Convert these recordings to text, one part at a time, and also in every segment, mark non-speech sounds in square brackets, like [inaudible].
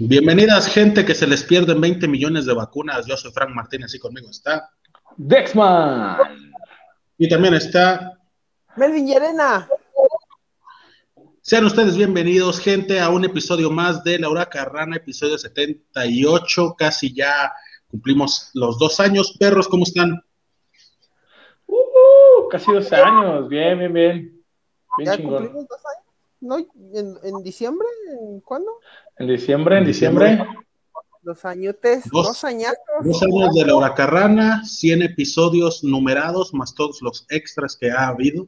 Bienvenidas, gente que se les pierden 20 millones de vacunas. Yo soy Frank Martínez y conmigo está. Dexman. Y también está. Melvin Llerena. Sean ustedes bienvenidos, gente, a un episodio más de Laura Carrana, episodio 78. Casi ya cumplimos los dos años. Perros, ¿cómo están? Uh, casi dos años. Bien, bien, bien. Bien ¿Ya chingón. cumplimos dos años? ¿No? ¿En, en diciembre? ¿En cuándo? En diciembre, en diciembre. Dos añotes, Dos. dos, añatos. Dos años de Laura Carrana, 100 episodios numerados, más todos los extras que ha habido.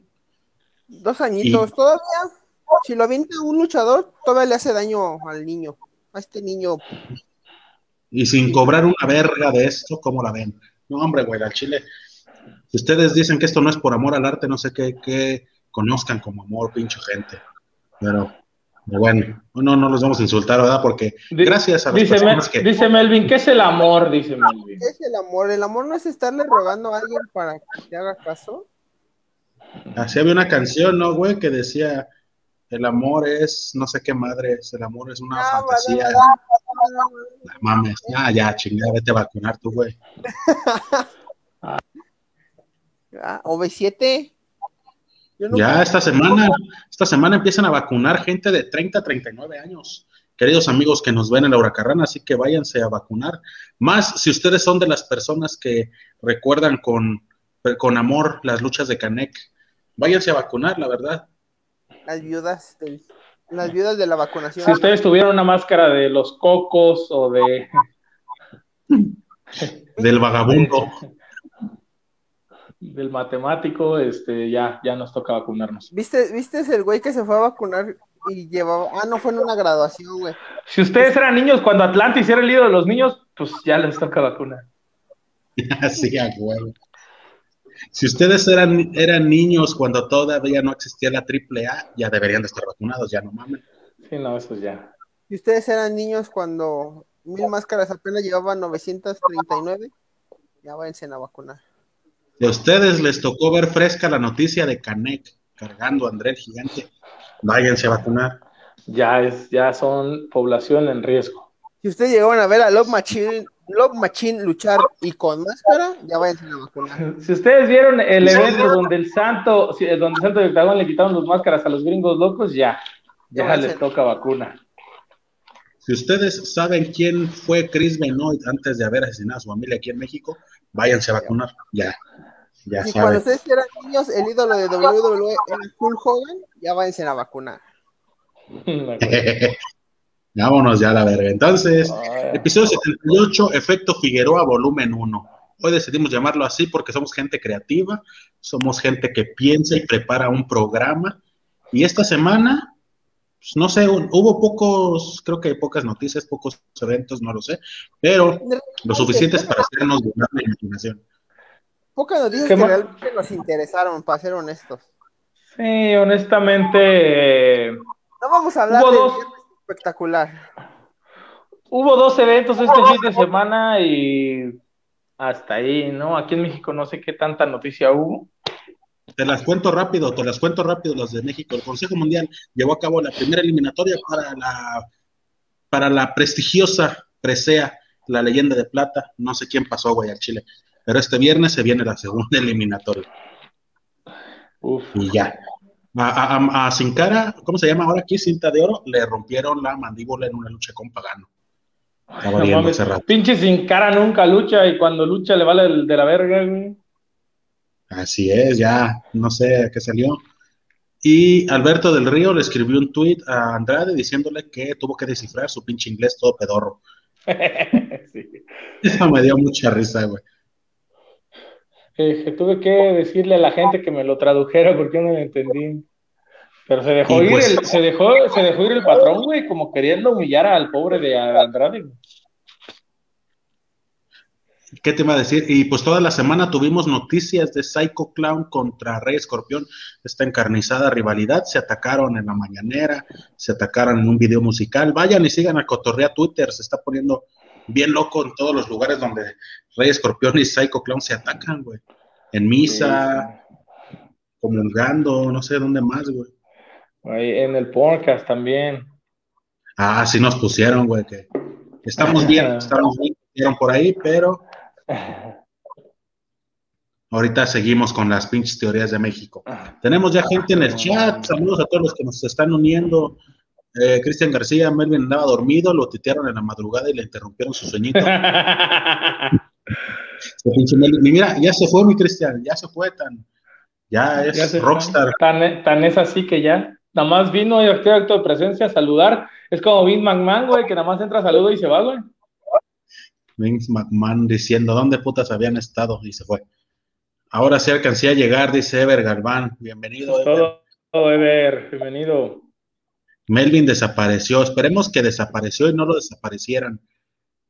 Dos añitos. Todavía, si lo avienta un luchador, todavía le hace daño al niño. A este niño. Y sin cobrar una verga de esto, ¿cómo la ven? No, hombre, güey, al chile. Si ustedes dicen que esto no es por amor al arte, no sé qué, qué conozcan como amor, pinche gente. Pero bueno, no, no los vamos a insultar, ¿verdad? Porque gracias a las dice, personas Mel- que... dice Melvin, ¿qué es el amor? Dice Melvin. ¿Qué es el amor? El amor no es estarle rogando a alguien para que te haga caso. Así había una canción, ¿no, güey? Que decía, el amor es, no sé qué madre es, el amor es una Ah, fantasía. vale, vale. La mames, ya, ya, chingada, vete a vacunar tú, güey. [laughs] Ah, OV7. Nunca- Ya esta semana, esta semana empiezan a vacunar gente de 30 a 39 años. Queridos amigos que nos ven en la Huracarrana, así que váyanse a vacunar. Más si ustedes son de las personas que recuerdan con, con amor las luchas de Canek, váyanse a vacunar, la verdad. Las viudas del- las viudas de la vacunación. Si ustedes tuvieran una máscara de los cocos o de. Del vagabundo. Del matemático, este, ya, ya nos toca vacunarnos. ¿Viste, ¿Viste el güey que se fue a vacunar y llevaba. Ah, no fue en una graduación, güey. Si ustedes eran niños cuando Atlantis era el líder de los niños, pues ya les toca vacunar. [laughs] Así a huevo. Si ustedes eran, eran niños cuando todavía no existía la AAA, ya deberían de estar vacunados, ya no mames. Sí, no, eso ya. Si ustedes eran niños cuando Mil Máscaras apenas llevaban 939, ya váyanse a vacunar. Si a ustedes les tocó ver fresca la noticia de Canek cargando a André el Gigante, váyanse a vacunar. Ya es, ya son población en riesgo. Si ustedes llegaron a ver a Love Machine, Love Machine luchar y con máscara, ya váyanse a vacunar. [laughs] Si ustedes vieron el evento donde el santo, sí, donde el santo de Octagón le quitaron las máscaras a los gringos locos, ya, ya Ya les toca vacuna. Si ustedes saben quién fue Chris Benoit antes de haber asesinado a su familia aquí en México, váyanse a vacunar. Ya, ya Si cuando ustedes eran niños, el ídolo de WWE era Hulk Hogan, ya váyanse a vacunar. [laughs] Vámonos ya a la verga. Entonces, Ay, episodio 78, Efecto Figueroa, volumen 1. Hoy decidimos llamarlo así porque somos gente creativa, somos gente que piensa y prepara un programa. Y esta semana, pues, no sé, hu- hubo pocos, creo que pocas noticias, pocos eventos, no lo sé, pero lo suficientes para hacernos volar la imaginación. Pocas noticias ¿Qué que realmente nos interesaron, para ser honestos. Sí, honestamente, No vamos a hablar Hubo de dos. espectacular. hubo dos eventos este fin de semana y hasta ahí, ¿no? Aquí en México no sé qué tanta noticia hubo. Te las cuento rápido, te las cuento rápido los de México. El Consejo Mundial llevó a cabo la primera eliminatoria para la, para la prestigiosa presea, la leyenda de plata. No sé quién pasó, güey, al Chile. Pero este viernes se viene la segunda [laughs] eliminatoria. Uf. Y ya. A, a, a- a Sin Cara, ¿cómo se llama ahora aquí? Cinta de Oro, le rompieron la mandíbula en una lucha con Pagano. Estaba No mames, pinche sin cara nunca lucha y cuando lucha le vale el de la verga, güey. Así es, ya, no sé qué salió. Y Alberto del Río le escribió un tuit a Andrade diciéndole que tuvo que descifrar su pinche inglés todo pedorro. [laughs] Sí. Eso me dio mucha risa, güey. Eh, tuve que decirle a la gente que me lo tradujera porque no lo entendí. Pero se dejó ir pues- el, se dejó, se dejó ir el patrón, güey, como queriendo humillar al pobre de Andrade. ¿Qué te iba a decir? Y pues toda la semana tuvimos noticias de Psycho Clown contra Rey Escorpión, esta encarnizada rivalidad. Se atacaron en la mañanera, se atacaron en un video musical. Vayan y sigan a Cotorrea Twitter, se está poniendo bien loco en todos los lugares donde Rey Escorpión y Psycho Clown se atacan, güey. En misa, comulgando, no sé dónde más, güey. Ahí en el podcast también. Ah, sí nos pusieron, güey, que Estamos bien, [laughs] estamos bien, por ahí, pero [laughs] ahorita seguimos con las pinches teorías de México. Tenemos ya gente en el chat, saludos a todos los que nos están uniendo. Eh, Cristian García, Melvin andaba dormido, lo titearon en la madrugada y le interrumpieron su sueñito. [laughs] mira, ya se fue mi Cristian, ya se fue tan, ya es rockstar. Tan, tan, es así que ya, nada más vino y acto de presencia a saludar. Es como Vince McMahon, güey, que nada más entra, saludo y se va, güey. Vince McMahon diciendo, ¿dónde putas habían estado? Y se fue. Ahora sí alcancé a llegar, dice Ever Galván. Bienvenido, Ever. Todo, Ever, bienvenido. Melvin desapareció. Esperemos que desapareció y no lo desaparecieran.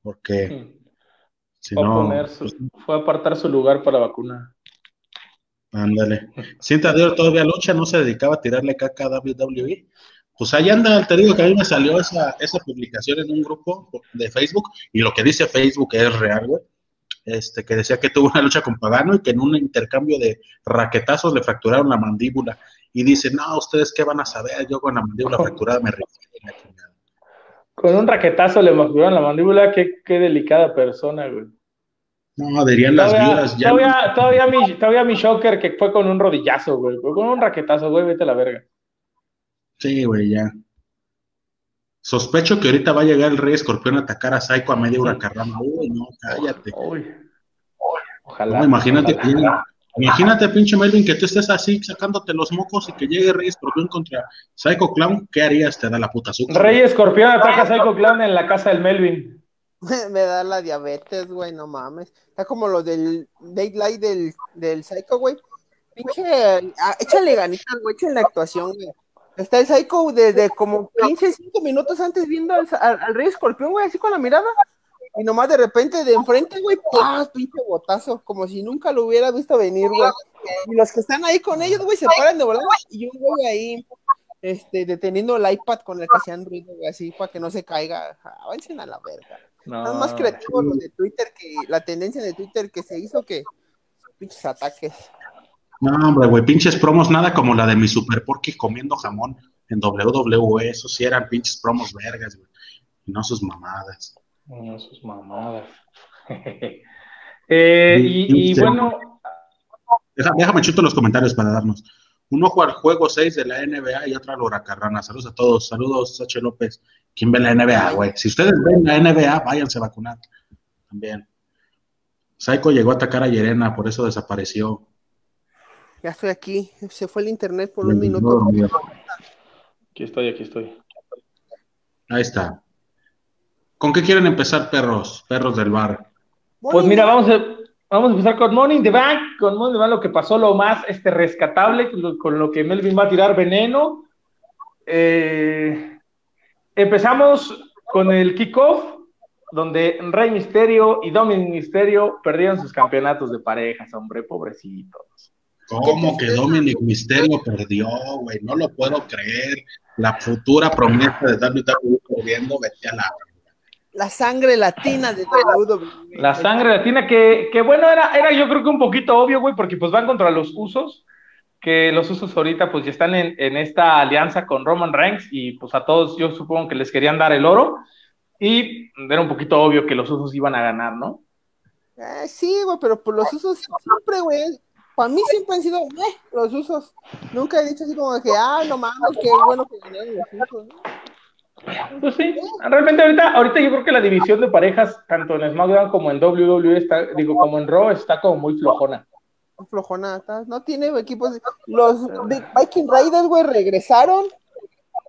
Porque si no. Pues, fue a apartar su lugar para vacuna. Ándale. Cinta Dior todavía lucha, no se dedicaba a tirarle caca a WWE. Pues ahí anda, te digo que a mí me salió esa, esa publicación en un grupo de Facebook y lo que dice Facebook es real, güey. Este, que decía que tuvo una lucha con Pagano y que en un intercambio de raquetazos le fracturaron la mandíbula. Y dice, no, ¿ustedes qué van a saber? Yo con la mandíbula [laughs] fracturada me refiero. Con un raquetazo le fracturaron la mandíbula, qué, qué delicada persona, güey. No, dirían las viudas. Ya todavía, todavía, mi, todavía mi shocker que fue con un rodillazo, güey. Fue con un raquetazo, güey, vete a la verga. Sí, güey, ya. Sospecho que ahorita va a llegar el Rey Escorpión a atacar a Psycho a media huracarrama. Uy, no, cállate. Uy. Ojalá. imagínate, imagínate, pinche Melvin, que tú estés así sacándote los mocos y que llegue Rey Escorpión contra Psycho Clown. ¿Qué harías? Te da la puta azúcar. Rey Escorpión ataca a Psycho Clown en la casa del Melvin. Me da la diabetes, güey, no mames. Está como lo del Daylight del, del Psycho, güey. Pinche, ah, échale ganitas, güey, échale la actuación, güey. Está el Psycho desde como 15, 5 minutos antes viendo al, Rey Escorpión, güey, así con la mirada. Y nomás de repente de enfrente, güey, ¡pah! Pinche botazo, como si nunca lo hubiera visto venir, güey. Y los que están ahí con ellos, güey, se paran de volar y yo voy ahí, este, deteniendo el iPad con el que hacían ruido, güey, así para que no se caiga. Avancen a la verga. No. Es más creativo lo de Twitter que la tendencia de Twitter que se hizo que pinches ataques. No, hombre, güey, pinches promos, nada como la de mi Super Porky comiendo jamón en WWE. Eso sí eran pinches promos vergas, güey. Y no sus mamadas. No sus mamadas. [laughs] eh, y, bueno. déjame chuto los comentarios para darnos. Un ojo al juego 6 de la NBA y otra al Huracarrana. Saludos a todos. Saludos, H. López. ¿Quién ve la NBA, güey? Si ustedes ven la NBA, váyanse a vacunar. También. Saiko llegó a atacar a Yerena, por eso desapareció. Ya estoy aquí. Se fue el internet por un minuto. Aquí estoy, aquí estoy. Ahí está. ¿Con qué quieren empezar, perros? Perros del bar. Pues mira, vamos a, vamos a empezar con Morning the Bank. Con Morning the Bank, lo que pasó, lo más este, rescatable, con lo que Melvin va a tirar veneno. Eh, empezamos con el kickoff, donde Rey Misterio y Dominic Misterio perdieron sus campeonatos de parejas, hombre, pobrecitos. ¿Cómo que Dominic Misterio perdió, güey? No lo puedo creer. La futura promesa de WWE perdiendo, vete a la. La sangre latina de WWE. La sangre latina, que, que bueno, era, era yo creo que un poquito obvio, güey, porque pues van contra los usos, que los usos ahorita pues ya están en, en esta alianza con Roman Reigns y pues a todos yo supongo que les querían dar el oro y era un poquito obvio que los usos iban a ganar, ¿no? Eh, sí, güey, pero por los usos siempre, güey, para mí siempre han sido eh, los usos. Nunca he dicho así como que, ah, no mames, qué bueno que ganaron los usos. Pues sí, realmente ahorita, ahorita yo creo que la división de parejas, tanto en SmackDown como en WWE, está, digo, como en Raw, está como muy flojona. Flojona, no tiene equipos. Los Viking Raiders, güey, regresaron.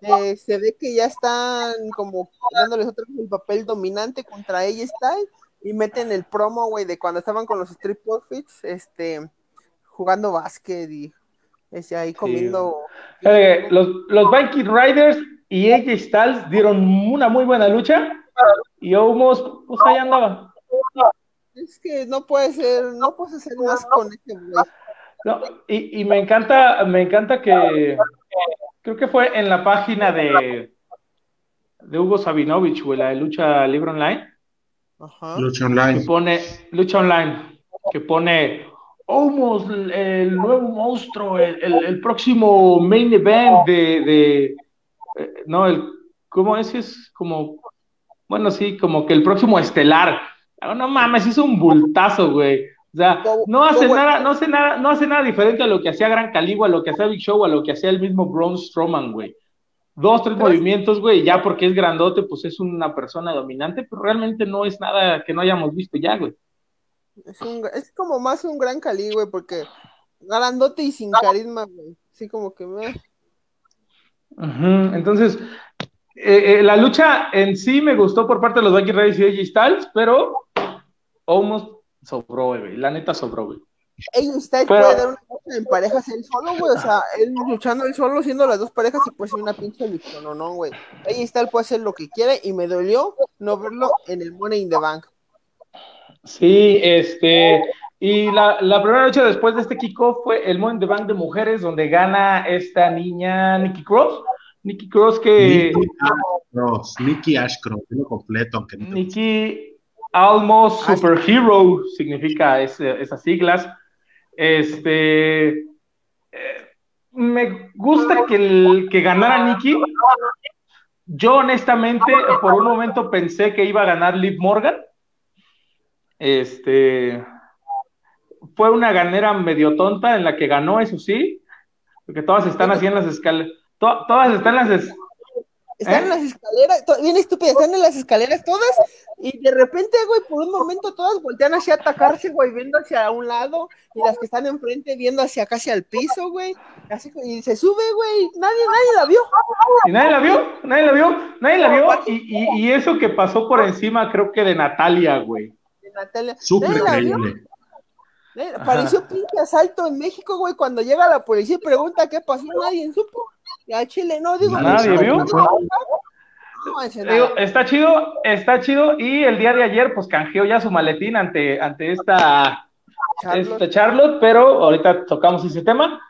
Eh, se ve que ya están como dándoles otra vez el papel dominante contra ella Style y meten el promo, güey, de cuando estaban con los Street Profits, este, jugando básquet y ese ahí comiendo. los, los Viking Riders y AJ Styles dieron una muy buena lucha y Omos, pues ahí andaba. Es que no puede ser, no puede ser más con este güey. No, y, y, me encanta, me encanta que creo que fue en la página de de Hugo Sabinovich, güey, la de Lucha Libre Online. Ajá. Lucha Online. Que pone, Lucha Online, que pone Omos, el nuevo monstruo, el, próximo main event de, de eh, no, el, ¿cómo es? Es como bueno, sí, como que el próximo estelar. Ah, no mames, hizo un bultazo, güey. O sea, no hace nada, no hace nada, no hace nada diferente a lo que hacía Gran Caligo, a lo que hacía Big Show, a lo que hacía el mismo Braun Strowman, güey. Dos, tres movimientos, güey, ya porque es grandote, pues es una persona dominante, pero realmente no es nada que no hayamos visto ya, güey. Es, es como más un Gran Cali, güey, porque grandote y sin carisma, güey. Así como que me... Entonces, eh, eh, la lucha en sí me gustó por parte de los Becky Reyes y AJ Styles, pero almost sobró, güey. La neta sobró, güey. AJ Styles puede dar una lucha en parejas él solo, güey. O sea, él luchando él solo, siendo las dos parejas, y puede ser una pinche lucha, no, no, güey. AJ Styles puede hacer lo que quiere y me dolió no verlo en el Money in the Bank. Sí, este. Y la, la primera lucha después de este kickoff fue el Money in the Bank de mujeres, donde gana esta niña Nikki Cross Nikki Cross que. Nikki Ashcross, Nikki Ashcross, lo completo, aunque no Nikki Almost Superhero significa esas siglas. Este. Eh, me gusta que, el, que ganara Nikki. Yo, honestamente, por un momento pensé que iba a ganar Liv Morgan. Este. Fue una ganera medio tonta en la que ganó, eso sí, porque todas están así en las escaleras todas están las... Están en ¿Eh? las escaleras, bien estúpidas, están en las escaleras todas, y de repente, güey, por un momento todas voltean hacia atacarse, güey, viendo hacia un lado, y las que están enfrente viendo hacia casi al piso, güey, así, y se sube, güey, nadie, nadie la vio. ¿Y nadie la vio? ¿Nadie la vio? Nadie la vio, y, y, eso que pasó por encima, creo que de Natalia, güey. De Natalia. Súper increíble. Pareció pinche asalto en México, güey, cuando llega la policía y pregunta qué pasó, nadie supo. Ya Chile, no, digo. Nadie vio. está chido, está chido, y el día de ayer, pues canjeó ya su maletín ante, ante esta Charlotte, Charlotte pero ahorita tocamos ese tema.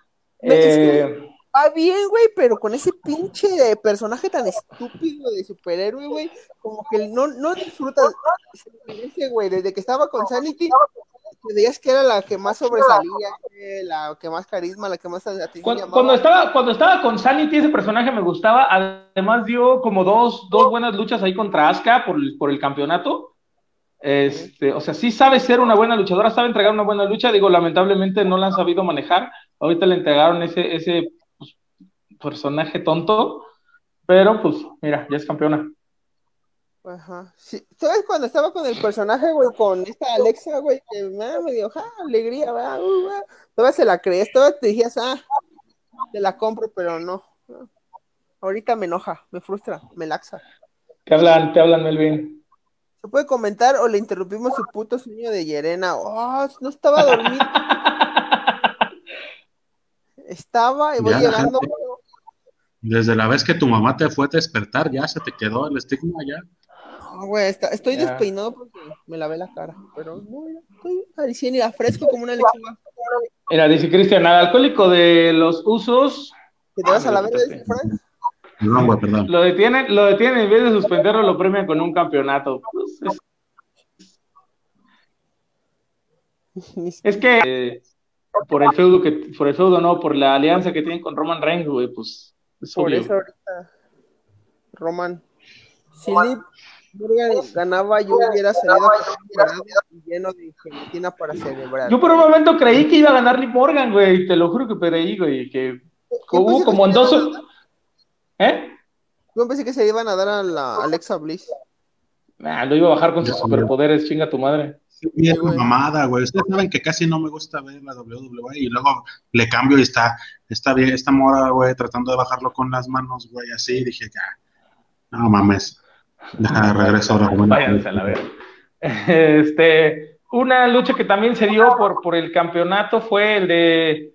Eh, va bien, güey, pero con ese pinche personaje tan estúpido de superhéroe, güey, como que no, no disfrutas, güey, desde que estaba con Sanity, Decías que era la que más sobresalía, la que más carisma, la que más cuando, cuando, estaba Cuando estaba con Sanity, ese personaje me gustaba. Además, dio como dos, dos buenas luchas ahí contra Asuka por, por el campeonato. Este, o sea, sí sabe ser una buena luchadora, sabe entregar una buena lucha. Digo, lamentablemente no la han sabido manejar. Ahorita le entregaron ese, ese pues, personaje tonto. Pero pues, mira, ya es campeona. Ajá. Sí. ¿Sabes cuando estaba con el personaje, güey, con esta Alexa, güey, que me dio, ja, alegría, va, uh, Todavía se la crees, todavía te decías, ah, te la compro, pero no. Ahorita me enoja, me frustra, me laxa. Te hablan, te hablan, Melvin. ¿Se puede comentar o le interrumpimos su puto sueño de Yerena? Oh, no estaba dormido. [laughs] estaba y voy llegando. Desde la vez que tu mamá te fue a despertar, ya se te quedó el estigma, ya. No, güey, estoy despeinado porque me lavé la cara, pero no, estoy al 100 y fresco como una lechuga. Mira, dice Cristian, al alcohólico de los usos. ¿Que te vas a la verga, Frank? No, güey, perdón. Lo detienen, lo detienen, en vez de suspenderlo, lo premian con un campeonato. Pues, es... [laughs] es... que eh, por el feudo que, por el feudo no, por la alianza que tienen con Roman Reigns, güey, pues es Por eso ahorita, Roman, si ganaba, yo hubiera salido lleno de gelatina para celebrar. Yo por un momento creí que iba a ganar Lee Morgan, güey, te lo juro que creí, güey, que hubo como en dos... ¿Eh? Yo pensé que se iban a dar a la Alexa Bliss. Nah, lo iba a bajar con sus superpoderes, chinga tu madre. Sí, es mamada, güey. Ustedes saben que casi no me gusta ver la WWE y luego le cambio y está, está bien, esta mora, güey, tratando de bajarlo con las manos, güey, así. Dije, ya, no mames. Deja, regreso ahora. Váyanse a la ver. [laughs] Este, una lucha que también se dio por, por el campeonato fue el de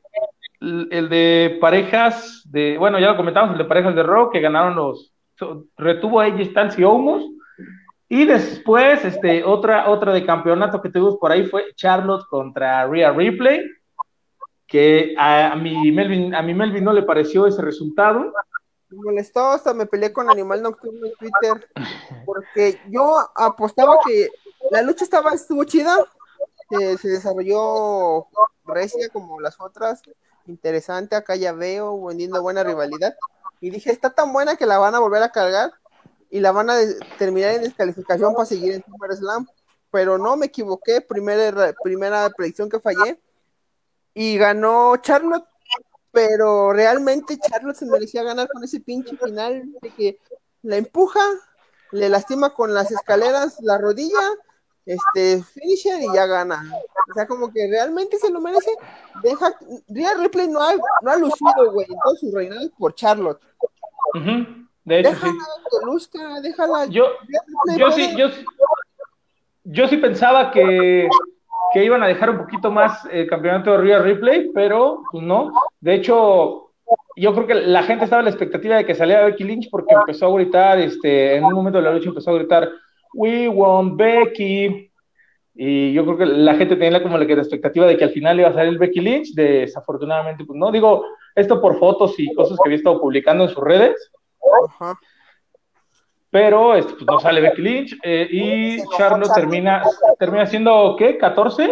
el de parejas de, bueno, ya lo comentamos, el de parejas de rock que ganaron los, retuvo a Styles y Omos. Y después, este, otra, otra de campeonato que tuvimos por ahí fue Charlotte contra Rhea Ripley, que a, mi Melvin, a mi Melvin no le pareció ese resultado. Me molestó, hasta me peleé con Animal Nocturno en Twitter, [laughs] porque yo apostaba que la lucha estaba, estuvo chida, se desarrolló recia como las otras, interesante, acá ya veo, vendiendo buena rivalidad. Y dije, está tan buena que la van a volver a cargar. y la van a terminar en descalificación para seguir en Super Slam. Pero no me equivoqué, primera, primera predicción que fallé. Y ganó Charlotte, pero realmente Charlotte se merecía ganar con ese pinche final de que la empuja, le lastima con las escaleras la rodilla, este, finisher y ya gana. O sea, como que realmente se lo merece. Deja, Real Ripley no ha, no ha lucido, güey, en todo su reinado por Charlotte. De hecho, déjala que luzca, déjala. Yo, yo sí, yo, yo sí pensaba que, que iban a dejar un poquito más el campeonato de Real Ripley, pero pues no. De hecho, yo creo que la gente estaba en la expectativa de que saliera Becky Lynch porque empezó a gritar, este, en un momento de la lucha empezó a gritar, We want Becky. Y yo creo que la gente tenía como la, expectativa de que al final iba a salir Becky Lynch. Desafortunadamente, pues no. Digo, esto por fotos y cosas que había estado publicando en sus redes. Pero este, pues, no sale Becky Lynch. Eh, y Charlotte termina, termina siendo, ¿qué? ¿14?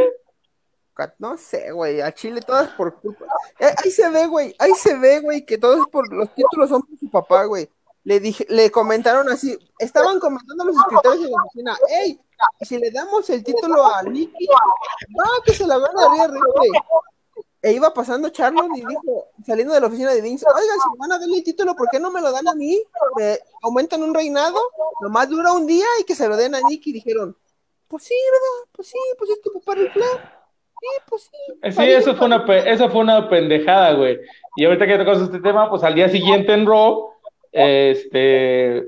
No sé, güey, a Chile todas por culpa. Eh, ahí se ve, güey, ahí se ve, güey, que todos por los títulos son por su papá, güey le dije, le comentaron así, estaban comentando los escritores en la oficina, hey, si le damos el título a Nicky, va que se la gana a Ripley. E iba pasando Charlotte y dijo, saliendo de la oficina de Vince, oigan, si van a darle el título, ¿por qué no me lo dan a mí? Me aumentan un reinado, nomás dura un día y que se lo den a Nicky. Y dijeron, pues sí, ¿verdad? Pues sí, pues es tu papá plan. Sí, pues sí. Sí, eso fue, una, eso fue una pendejada, güey. Y ahorita que tocamos este tema, pues al día siguiente en Raw, este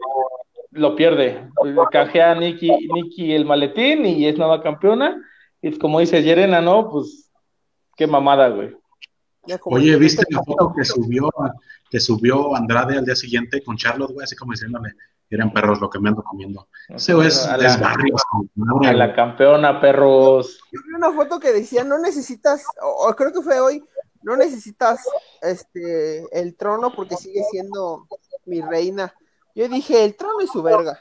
lo pierde. Canjea a Nikki, el maletín y es nueva campeona. Y como dice Yerena, ¿no? Pues qué mamada, güey. Oye, ¿viste la foto que subió, que subió Andrade al día siguiente con Charlotte, güey? Así como diciéndole, eran perros lo que me ando comiendo. Ese es, a la, a la campeona, perros. Yo vi una foto que decía, no necesitas, o creo que fue hoy, no necesitas este el trono porque sigue siendo mi reina. Yo dije, el trono es su verga.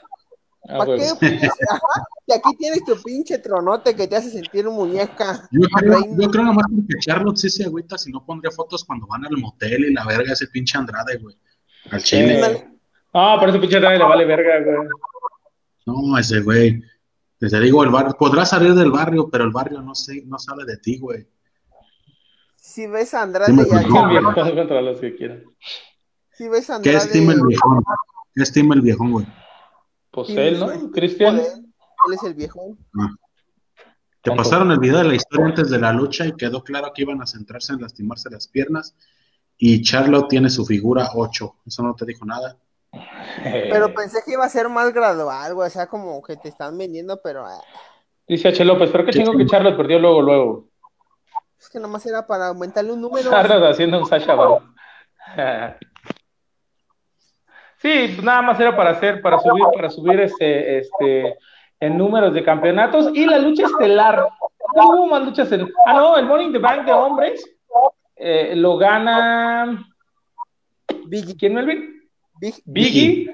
Ah, ¿Para qué? [laughs] y aquí tienes tu pinche tronote que te hace sentir muñeca. Yo creo, yo creo nomás que Charlotte sí se agüita si no pondría fotos cuando van al motel y la verga ese pinche Andrade, güey. Al chile. Ah, pero ese pinche Andrade le vale verga, güey. No, ese güey. Te digo, el barrio, podrás salir del barrio, pero el barrio no sé, no sale de ti, güey. Si ves a Andrade y a quieran. Si ves a ¿Qué estima el viejón? ¿Qué estima el viejón, güey? Pues él, ¿no? Cristian. Él es el viejón. Ah. Te pasaron el video de la historia antes de la lucha y quedó claro que iban a centrarse en lastimarse las piernas. Y Charlotte tiene su figura 8. Eso no te dijo nada. Pero pensé que iba a ser más gradual, güey. O sea, como que te están vendiendo, pero. Ah. Dice H. López, pero qué chingo que Charlotte perdió luego, luego. Es que nomás era para aumentarle un número. [laughs] Charlotte haciendo un Sasha [laughs] Sí, pues nada más era para hacer, para subir, para subir este, este, en números de campeonatos y la lucha estelar. No hubo más luchas en. Ah, no, el Morning the Bank de hombres eh, lo gana. Biggie. ¿Quién, Melvin? Big, Biggie.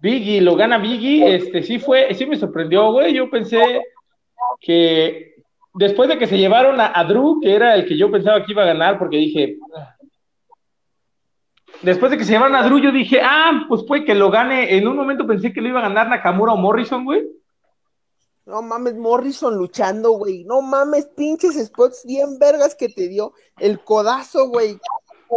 Biggie, lo gana Biggie. Este sí fue, sí me sorprendió, güey. Yo pensé que después de que se llevaron a, a Drew, que era el que yo pensaba que iba a ganar, porque dije, después de que se llevaron a Drew, yo dije, ah, pues puede que lo gane. En un momento pensé que lo iba a ganar Nakamura o Morrison, güey. No mames, Morrison luchando, güey. No mames, pinches spots bien vergas que te dio. El codazo, güey.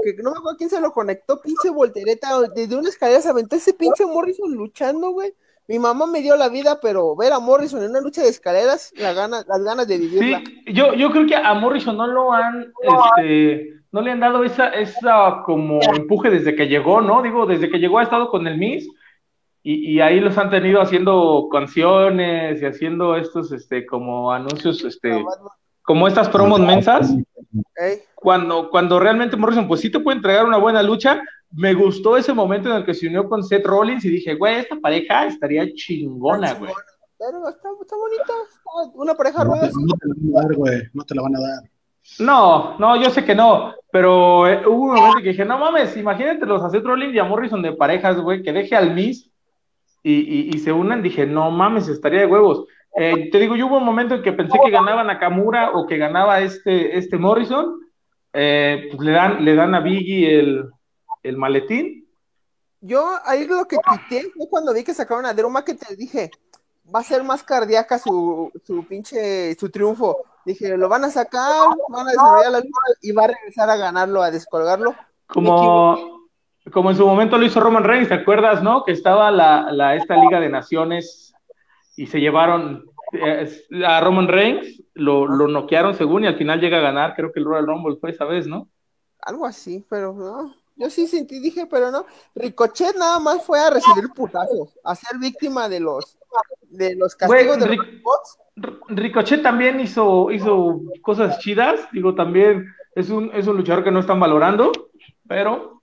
Que no me acuerdo quién se lo conectó, pinche voltereta. Desde una escalera se aventó ese pinche Morrison luchando, güey. Mi mamá me dio la vida, pero ver a Morrison en una lucha de escaleras, la gana, las ganas de vivirla. Sí, yo, yo creo que a Morrison no lo han, este, no le han dado esa, esa como empuje desde que llegó, ¿no? Digo, desde que llegó ha estado con el Miss y, y ahí los han tenido haciendo canciones y haciendo estos, este, como anuncios, este, como estas promos mensas. Cuando, cuando realmente Morrison, pues sí te puede entregar una buena lucha. Me gustó ese momento en el que se unió con Seth Rollins y dije, güey, esta pareja estaría chingona, güey. Pero está, está bonita, una pareja rueda. No te la van a dar, güey, no te la van a dar. No, no, yo sé que no, pero eh, hubo un momento que dije, no mames, imagínate los Seth Rollins y a Morrison de parejas, güey, que deje al Miss y, y, se unan, dije, no mames, estaría de huevos. Eh, te digo, yo hubo un momento en que pensé que ganaba Nakamura o que ganaba este, este Morrison, eh, pues le dan, le dan a Biggie el, el maletín yo ahí lo que tuiteé fue cuando vi que sacaron a Drew te dije, va a ser más cardíaca su, su pinche, su triunfo. Dije, lo van a sacar, van a desarrollar la lucha y va a regresar a ganarlo, a descolgarlo. Como, como en su momento lo hizo Roman Reigns, ¿te acuerdas, no? Que estaba la, la esta Liga de Naciones y se llevaron eh, a Roman Reigns, lo, lo noquearon según y al final llega a ganar, creo que el Royal Rumble fue esa vez, ¿no? Algo así, pero no. Yo sí sentí, dije, pero no. Ricochet nada más fue a recibir putazos, a ser víctima de los de los castigos de los bots. Ricochet también hizo, hizo cosas chidas, digo, también es un, es un luchador que no están valorando, pero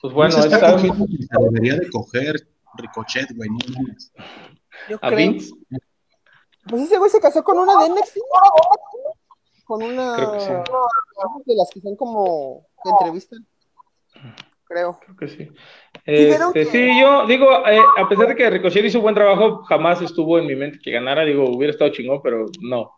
pues bueno, está está debería de coger Ricochet, güey, Yo ¿A creo. Pues ese güey se casó con una de NXT. Con una de las que son como que entrevistan creo. Creo que sí. Este, sí, yo digo, eh, a pesar de que Ricochet hizo buen trabajo, jamás estuvo en mi mente que ganara. Digo, hubiera estado chingón, pero no.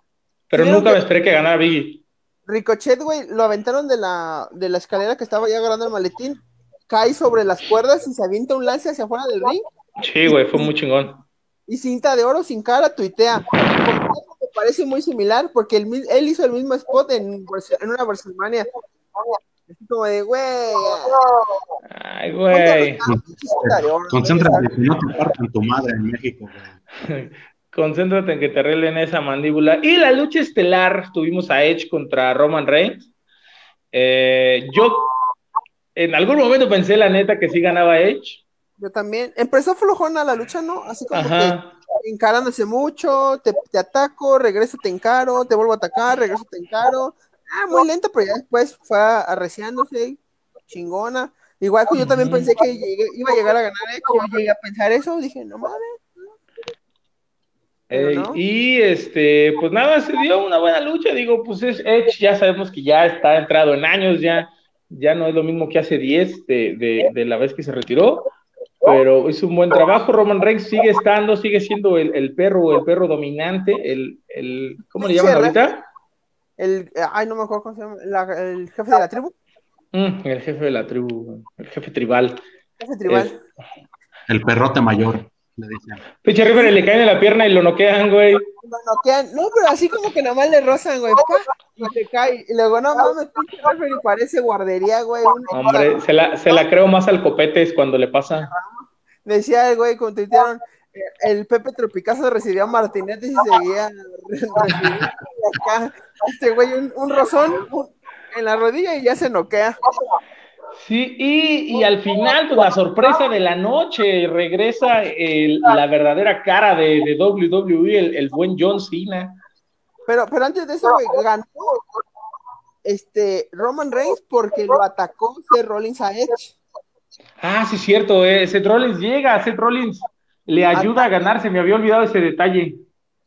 Pero nunca me esperé que ganara Biggie. Ricochet, güey, lo aventaron de la, de la escalera que estaba ya agarrando el maletín, cae sobre las cuerdas y se avienta un lance hacia afuera del ring. Sí, güey, fue muy chingón. Y cinta de oro sin cara tuitea. Me parece muy similar porque él, él hizo el mismo spot en, en una WrestleMania. Así como de, güey. Ay, güey. Concéntrate que no te partan tu madre en México, güey. [laughs] Concéntrate en que te arreglen esa mandíbula. Y la lucha estelar, tuvimos a Edge contra Roman Reigns. Eh, yo en algún momento pensé, la neta, que sí ganaba Edge. Yo también. Empezó flojona la lucha, ¿no? Así como que encarándose mucho, te, te, ataco, regreso, te encaro, te vuelvo a atacar, regreso, te encaro, Ah, muy lento, pero ya después fue arreciándose, chingona. Igual que yo también pensé que iba a llegar a ganar, ¿eh? como llegué a pensar eso, dije, no mames. Y este, pues nada, se dio una buena lucha. Digo, pues es Edge, ya sabemos que ya está entrado en años, ya, ya no es lo mismo que hace 10 de, de, la vez que se retiró, pero hizo un buen trabajo. Roman Reigns sigue estando, sigue siendo el, el perro, el perro dominante, el, el ¿cómo le llaman ahorita? el, ay, no me acuerdo cómo se llama, el jefe de la tribu. Mm, el jefe de la tribu, el jefe tribal. Jefe tribal. el perrote mayor, le dicen. Pinche River le caen en la pierna y lo noquean, güey. Lo noquean, no, pero así como que nada más le rozan, güey, y se cae. Y luego, no mames, pinche y parece guardería, güey. Hombre, se la, se la creo más al copetes cuando le pasa. Decía el güey, cuando tuitearon, el Pepe Tropicazo recibía a Martinez y seguía [laughs] acá, este güey un, un rozón en la rodilla y ya se noquea. Sí, y, y, al final, pues la sorpresa de la noche, regresa el, la verdadera cara de, de WWE, el, el, buen John Cena. Pero, pero antes de eso, güey, ganó este Roman Reigns porque lo atacó Seth Rollins a Edge. Ah, sí, cierto, eh. Seth Rollins llega, Seth Rollins le ayuda a ganarse, me había olvidado ese detalle.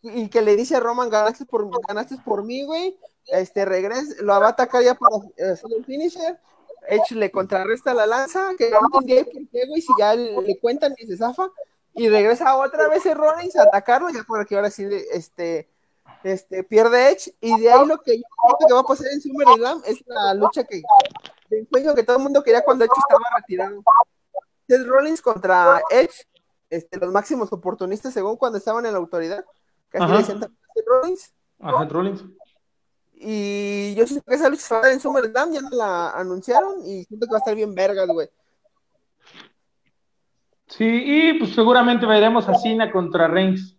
Y que le dice a Roman, ganaste por, ganaste por mí, güey. Este regresa, lo va a atacar ya para hacer el finisher. Edge le contrarresta la lanza, que no entendía por qué, güey, si ya le, cuentan y se zafa. Y regresa otra vez el Rollins a atacarlo, ya por aquí ahora sí, este, este, pierde Edge. Y de ahí lo que, que va a pasar en SummerSlam es la lucha que, que todo el mundo quería cuando Edge estaba retirado. Es Rollins contra Edge este, los máximos oportunistas según cuando estaban en la autoridad. Casi le decían Rollins. Ajá, Rollins. Y yo siento que esa lucha se va a dar en SummerSlam, ya no la anunciaron y siento que va a estar bien vergas, güey. Sí, y pues seguramente veremos a Cena contra Reigns.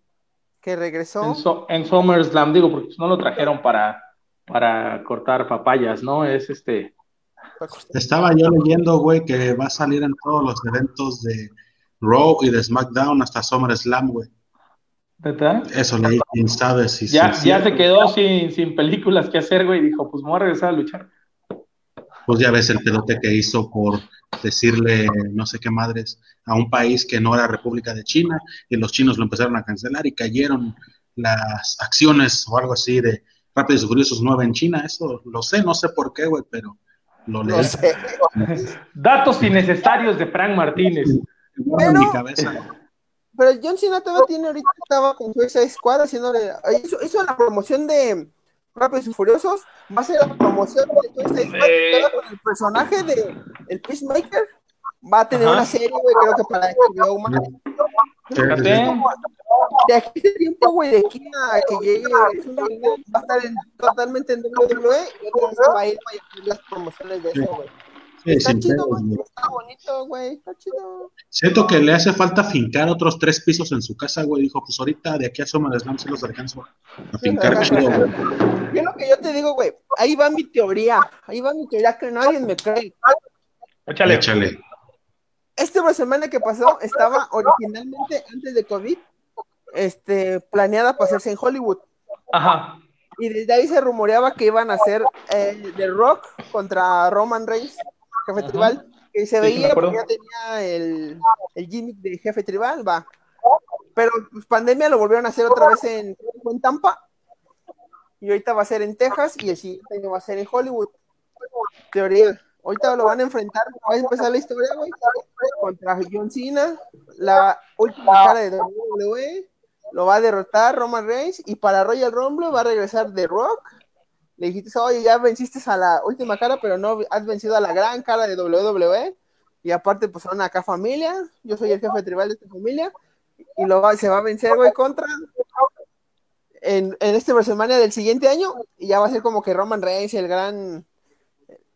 Que regresó. En, SummerSlam, digo, porque no lo trajeron para, para cortar papayas, ¿no? Es este. Estaba yo leyendo, güey, que va a salir en todos los eventos de Raw y de SmackDown hasta SummerSlam, güey. ¿Verdad? Eso leí, quién sabe si Ya, ya se quedó sin, sin películas que hacer, güey, dijo, pues me voy a regresar a luchar. Pues ya ves el pelote que hizo por decirle no sé qué madres a un país que no era República de China y los chinos lo empezaron a cancelar y cayeron las acciones o algo así de Rápidos y Furiosos 9 en China. Eso lo sé, no sé por qué, güey, pero lo leí. Datos innecesarios de Frank Martínez. Pero, pero John Cena todavía tiene ahorita, estaba con su Squad haciéndole, hizo, hizo la promoción de Rápidos y Furiosos, va a ser la promoción de Suicide Squad con el personaje de el Peacemaker, Va a tener Ajá. una serie, güey, creo que para HBO Max. De aquí a ese tiempo, güey, de aquí a que llegue, va a estar en- totalmente en WWE y otra vez se va a ir para hacer las promociones de eso, güey. Sí, Está chido, güey, está bonito, güey, está chido. Siento que le hace falta fincar otros tres pisos en su casa, güey. Dijo, pues ahorita de aquí a SummerSlam se los alcanzo a fincar [laughs] chido, güey. Yo lo que yo te digo, güey, ahí va mi teoría, ahí va mi teoría que nadie me cree. Échale. Échale. Este WrestleMania que pasó estaba originalmente antes de COVID, este, planeada para hacerse en Hollywood. Ajá. Y desde ahí se rumoreaba que iban a hacer eh, The Rock contra Roman Reigns, jefe Ajá. tribal, que se Sí, veía porque ya tenía el, el gimmick de jefe tribal, va. Pero pues, pandemia lo volvieron a hacer otra vez en, en Tampa. Y ahorita va a ser en Texas y el siguiente año va a ser en Hollywood. Teoría. Ahorita lo van a enfrentar, va a empezar la historia, güey, contra John Cena, la última cara de WWE, lo va a derrotar Roman Reigns y para Royal Rumble va a regresar The Rock. Le dijiste, oye, ya venciste a la última cara, pero no has vencido a la gran cara de WWE. Y aparte, pues son acá familia. Yo soy el jefe tribal de esta familia. Y lo va, se va a vencer, güey, contra. En, en este WrestleMania del siguiente año. Y ya va a ser como que Roman Reigns, el gran.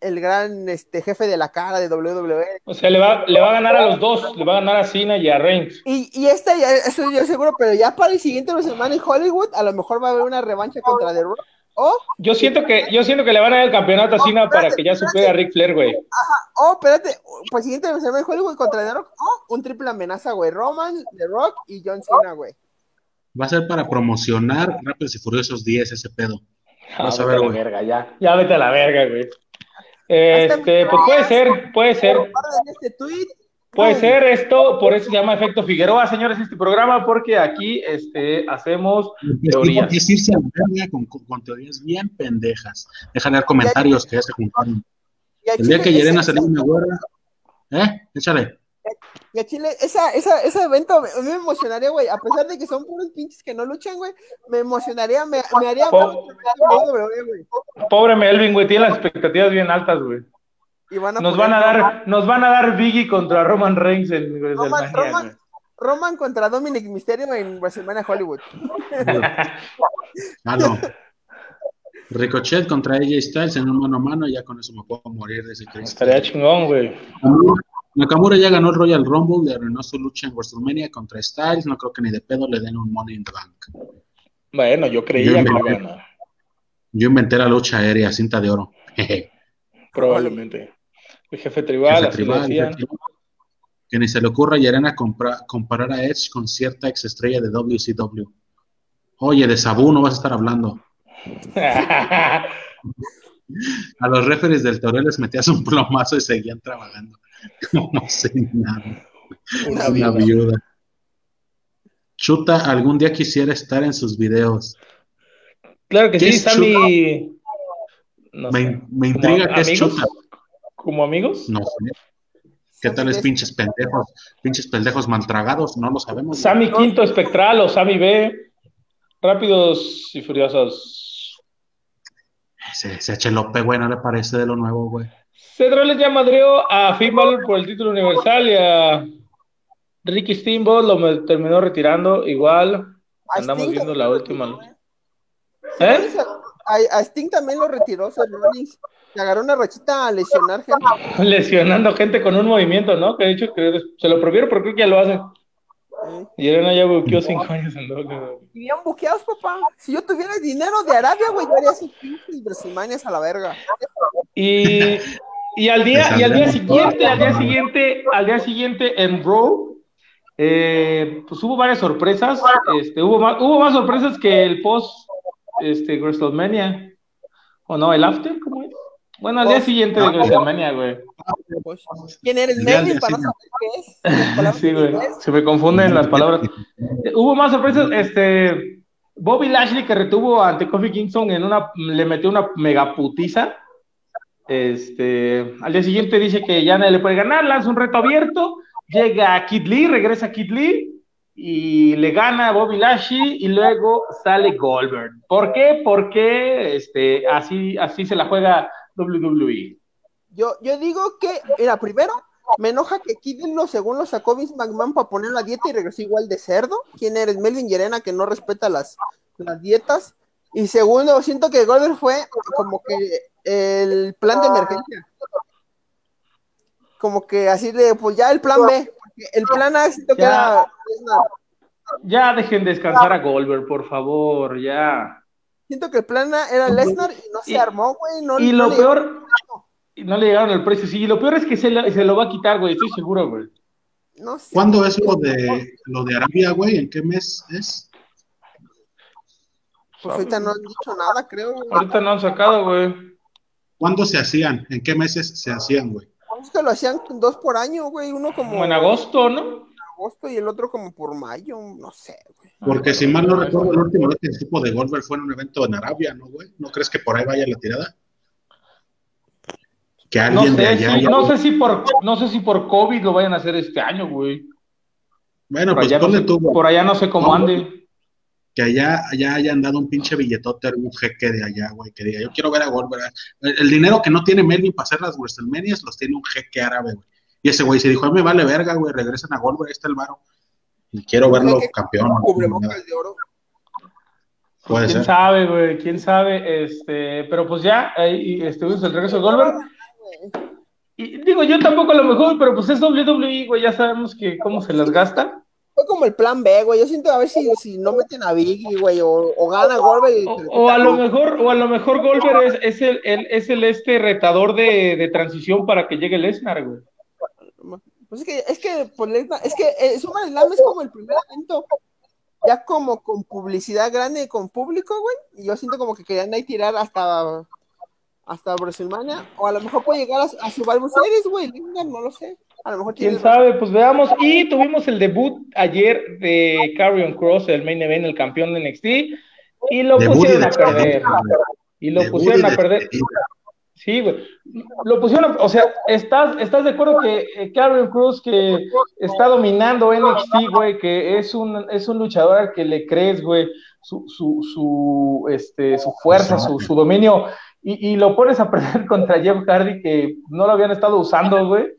El gran este, jefe de la cara de WWE. O sea, le va, le va a ganar a los dos. Le va a ganar a Cena y a Reigns. Y, y esta ya, eso yo seguro, pero ya para el siguiente WrestleMania en Hollywood, a lo mejor va a haber una revancha contra The Rock. O, Yo siento que, yo siento que le van a dar el campeonato a Cena para que ya supere a Ric Flair, güey. oh, espérate, el siguiente WrestleMania en Hollywood contra The Rock, o un triple amenaza, güey. Roman, The Rock y John Cena, güey. Va a ser para promocionar Rápidos y Furiosos 10 ese pedo. Vas a Ah, ver, vete a la güey. verga, ya. Ya vete a la verga, güey. Este, pues puede ser, puede ser. Este tweet. Puede ser esto, por eso se llama Efecto Figueroa, señores, este programa, porque aquí este, hacemos teorías. Es irse a con, con- con teorías bien pendejas. Déjale dar comentarios que ya se juntaron. El día que Yerena ese- salió una güera. ¿Eh? Échale. Y a Chile, esa, esa, ese evento me, me emocionaría, güey. A pesar de que son puros pinches que no luchan, güey. Me emocionaría, me, me haría Po- WWE, güey. Pobre Melvin, güey, tiene las expectativas bien altas, güey. Y van Nos van a dar, nos van a dar Biggie contra Roman Reigns en Roman, Roman. Roman contra Dominic Mysterio en WrestleMania Hollywood. [laughs] Halo. Ricochet contra AJ Styles en un mano a mano. Ya con eso me puedo morir de ese Cristo. Estaría chingón, güey. Nakamura- ya ganó el Royal Rumble, le arruinó su lucha en WrestleMania contra Styles. No creo que ni de pedo le den un Money in the Bank. Bueno, yo creía Yo que me- iba a ganar, Yo inventé la lucha aérea, cinta de oro. [laughs] Probablemente. El jefe tribal, Jefe tribal, tribal. Que ni se le ocurra a Yarena compra- comparar a Edge con cierta ex estrella de WCW. Oye, de Sabu no vas a estar hablando. [laughs] A los referees del Toreo les metías un plomazo y seguían trabajando. [laughs] No sé nada. Una Una viuda. viuda. Chuta, algún día quisiera estar en sus videos. Claro que ¿Qué sí, es Sammy. No Me, sé. me intriga ¿Como qué es? Chuta. ¿Como amigos? No sé. ¿Qué tal es pinches pendejos? Pinches pendejos maltragados, no lo sabemos. Sammy Quinto Espectral o Sammy B. Rápidos y furiosos. Ese, ese Chelope, güey, no le parece de lo nuevo, güey. Cedroles ya madreó a Finn Balor por el título universal y a Ricky Steamboat lo terminó retirando. Igual andamos viendo la última. güey. ¿Eh? A, a Sting también lo retiró Seth Rollins. Le agarró una rachita a lesionar gente. [laughs] Lesionando gente con un movimiento, ¿no? Que de hecho que se lo prohibieron, pero creo que ya lo hace. Eh, Y Elena ya buqueó cinco años en. Y bien buqueados, papá. Si yo tuviera dinero de Arabia, güey, yo haría esos pinches WrestleManias a la verga. Y, y al día, y al día siguiente, al día siguiente, al día siguiente en Raw, eh, pues hubo varias sorpresas. Este, hubo más, hubo más sorpresas que el post este, WrestleMania. ¿O no? ¿El after? ¿Cómo es? Bueno, al día siguiente de WrestleMania, güey. ¿Quién eres, Melvin? Para no saber qué es. [laughs] Sí, güey. Se me confunden las palabras. Eh, Hubo más sorpresas. Este, Bobby Lashley que retuvo ante Kofi Kingston en una, le metió una megaputiza. Este, al día siguiente dice que ya nadie le puede ganar, lanza un reto abierto, llega Kid Lee, regresa Kid Lee y le gana a Bobby Lashley y luego sale Goldberg. ¿Por qué? Porque este, así, así se la juega WWE. Yo, yo digo que, mira, primero, Me enoja que Kidlo, según lo sacó Vince McMahon para poner la dieta y regresó igual de cerdo. ¿Quién eres? Melvin Yerena, que no respeta las, las dietas. Y segundo, siento que Goldberg fue como que el plan de emergencia. Como que así de, pues ya el plan B. El plan A siento que era. Ya dejen descansar a Goldberg, por favor, ya. Siento que el plan A era Lesnar y no se armó, güey. No, y lo peor, no le llegaron el precio, sí. Y lo peor es que se, se lo va a quitar, güey, estoy seguro, güey. No sé. ¿Cuándo es lo de, lo de Arabia, güey? ¿En qué mes es? Pues ahorita no han dicho nada, creo. Ahorita no han sacado, güey. ¿Cuándo se hacían? ¿En qué meses se hacían, güey? Es que lo hacían dos por año, güey. Uno como. como en agosto, ¿no? Agosto y el otro como por mayo, no sé, güey. Porque si mal no recuerdo, el último que el tipo de Goldberg fue en un evento en Arabia, ¿no, güey? ¿No crees que por ahí vaya la tirada? Que alguien no sé, de allá. Si, no, sé si por, no sé si por COVID lo vayan a hacer este año, güey. Bueno, pues ponle tú. Por allá no sé cómo ande que allá, allá hayan dado un pinche billetote a un jeque de allá, güey, que diga, yo quiero ver a Goldberg. El, dinero que no tiene Melvin para hacer las WrestleMania los tiene un jeque árabe, güey. Y ese güey se dijo, a mí me vale verga, güey, regresen a Goldberg, ahí está el varo. Y quiero verlo campeón. de oro. Puede ¿Quién sabe, güey? ¿Quién sabe? Este, pero pues ya, ahí estuvimos el regreso de Goldberg. Y digo, yo tampoco a lo mejor, pero pues es WWE, güey, ya sabemos que cómo se las gasta fue como el plan B, güey. Yo siento a ver si, si no meten a Biggie, güey, o, gana Goldberg. O, a lo mejor, o a lo mejor Goldberg es, es el, es el este retador de, de transición para que llegue Lesnar, güey. Pues es que, es que, pues, es que eh, SummerSlam es como el primer evento, ya como con publicidad grande con público, güey. Y yo siento como que querían ahí tirar hasta hasta WrestleMania, o a lo mejor puede llegar a, a Survivor Series, güey, no lo sé. A lo mejor quién sabe, pues veamos. Y tuvimos el debut ayer de Carrion Cross, el main event, el campeón de NXT, y lo pusieron a perder. Y lo pusieron a perder. Sí, güey. Lo pusieron, o sea, ¿estás, ¿estás de acuerdo que eh, Cruz, que está dominando NXT, güey, que es un, es un luchador al que le crees, güey, su, su, su, este, su fuerza, su, su dominio, y, y, lo pones a perder [laughs] contra Jeff Hardy, que no lo habían estado usando, güey?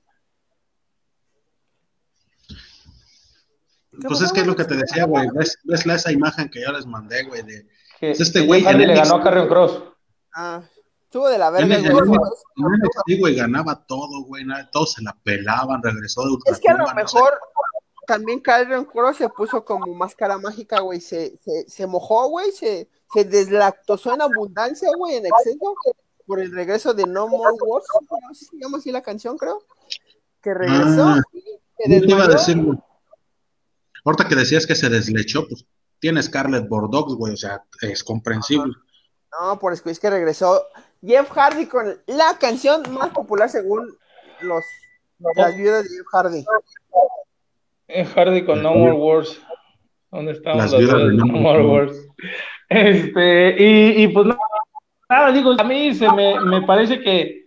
Entonces, ¿qué es lo que te decía, güey? ¿Ves, ¿Ves, esa imagen que yo les mandé, güey? De, pues este güey. le ganó a Carrion Cross. Ah, estuvo de la verga, güey. güey, ganaba todo, güey. Todos se la pelaban, regresó de Es que a lo mejor también Carrion Cross se puso como máscara mágica, güey. Se, se, se mojó, güey. Se, se deslactosó en abundancia, güey, en exceso. Por el regreso de No More Wars. No sé si se llama así la canción, creo. Que regresó. Ah, y te iba a decir, güey Ahorita que decías que se deslechó, pues tiene Scarlett Bordeaux, güey, o sea, es comprensible. No, por eso es que regresó Jeff Hardy con la canción más popular según los las viudas de Jeff Hardy. Jeff Hardy con No More Wars. ¿Dónde estamos? Las viudas de No More Wars. Este, y, y pues nada, digo, a mí se me, me parece que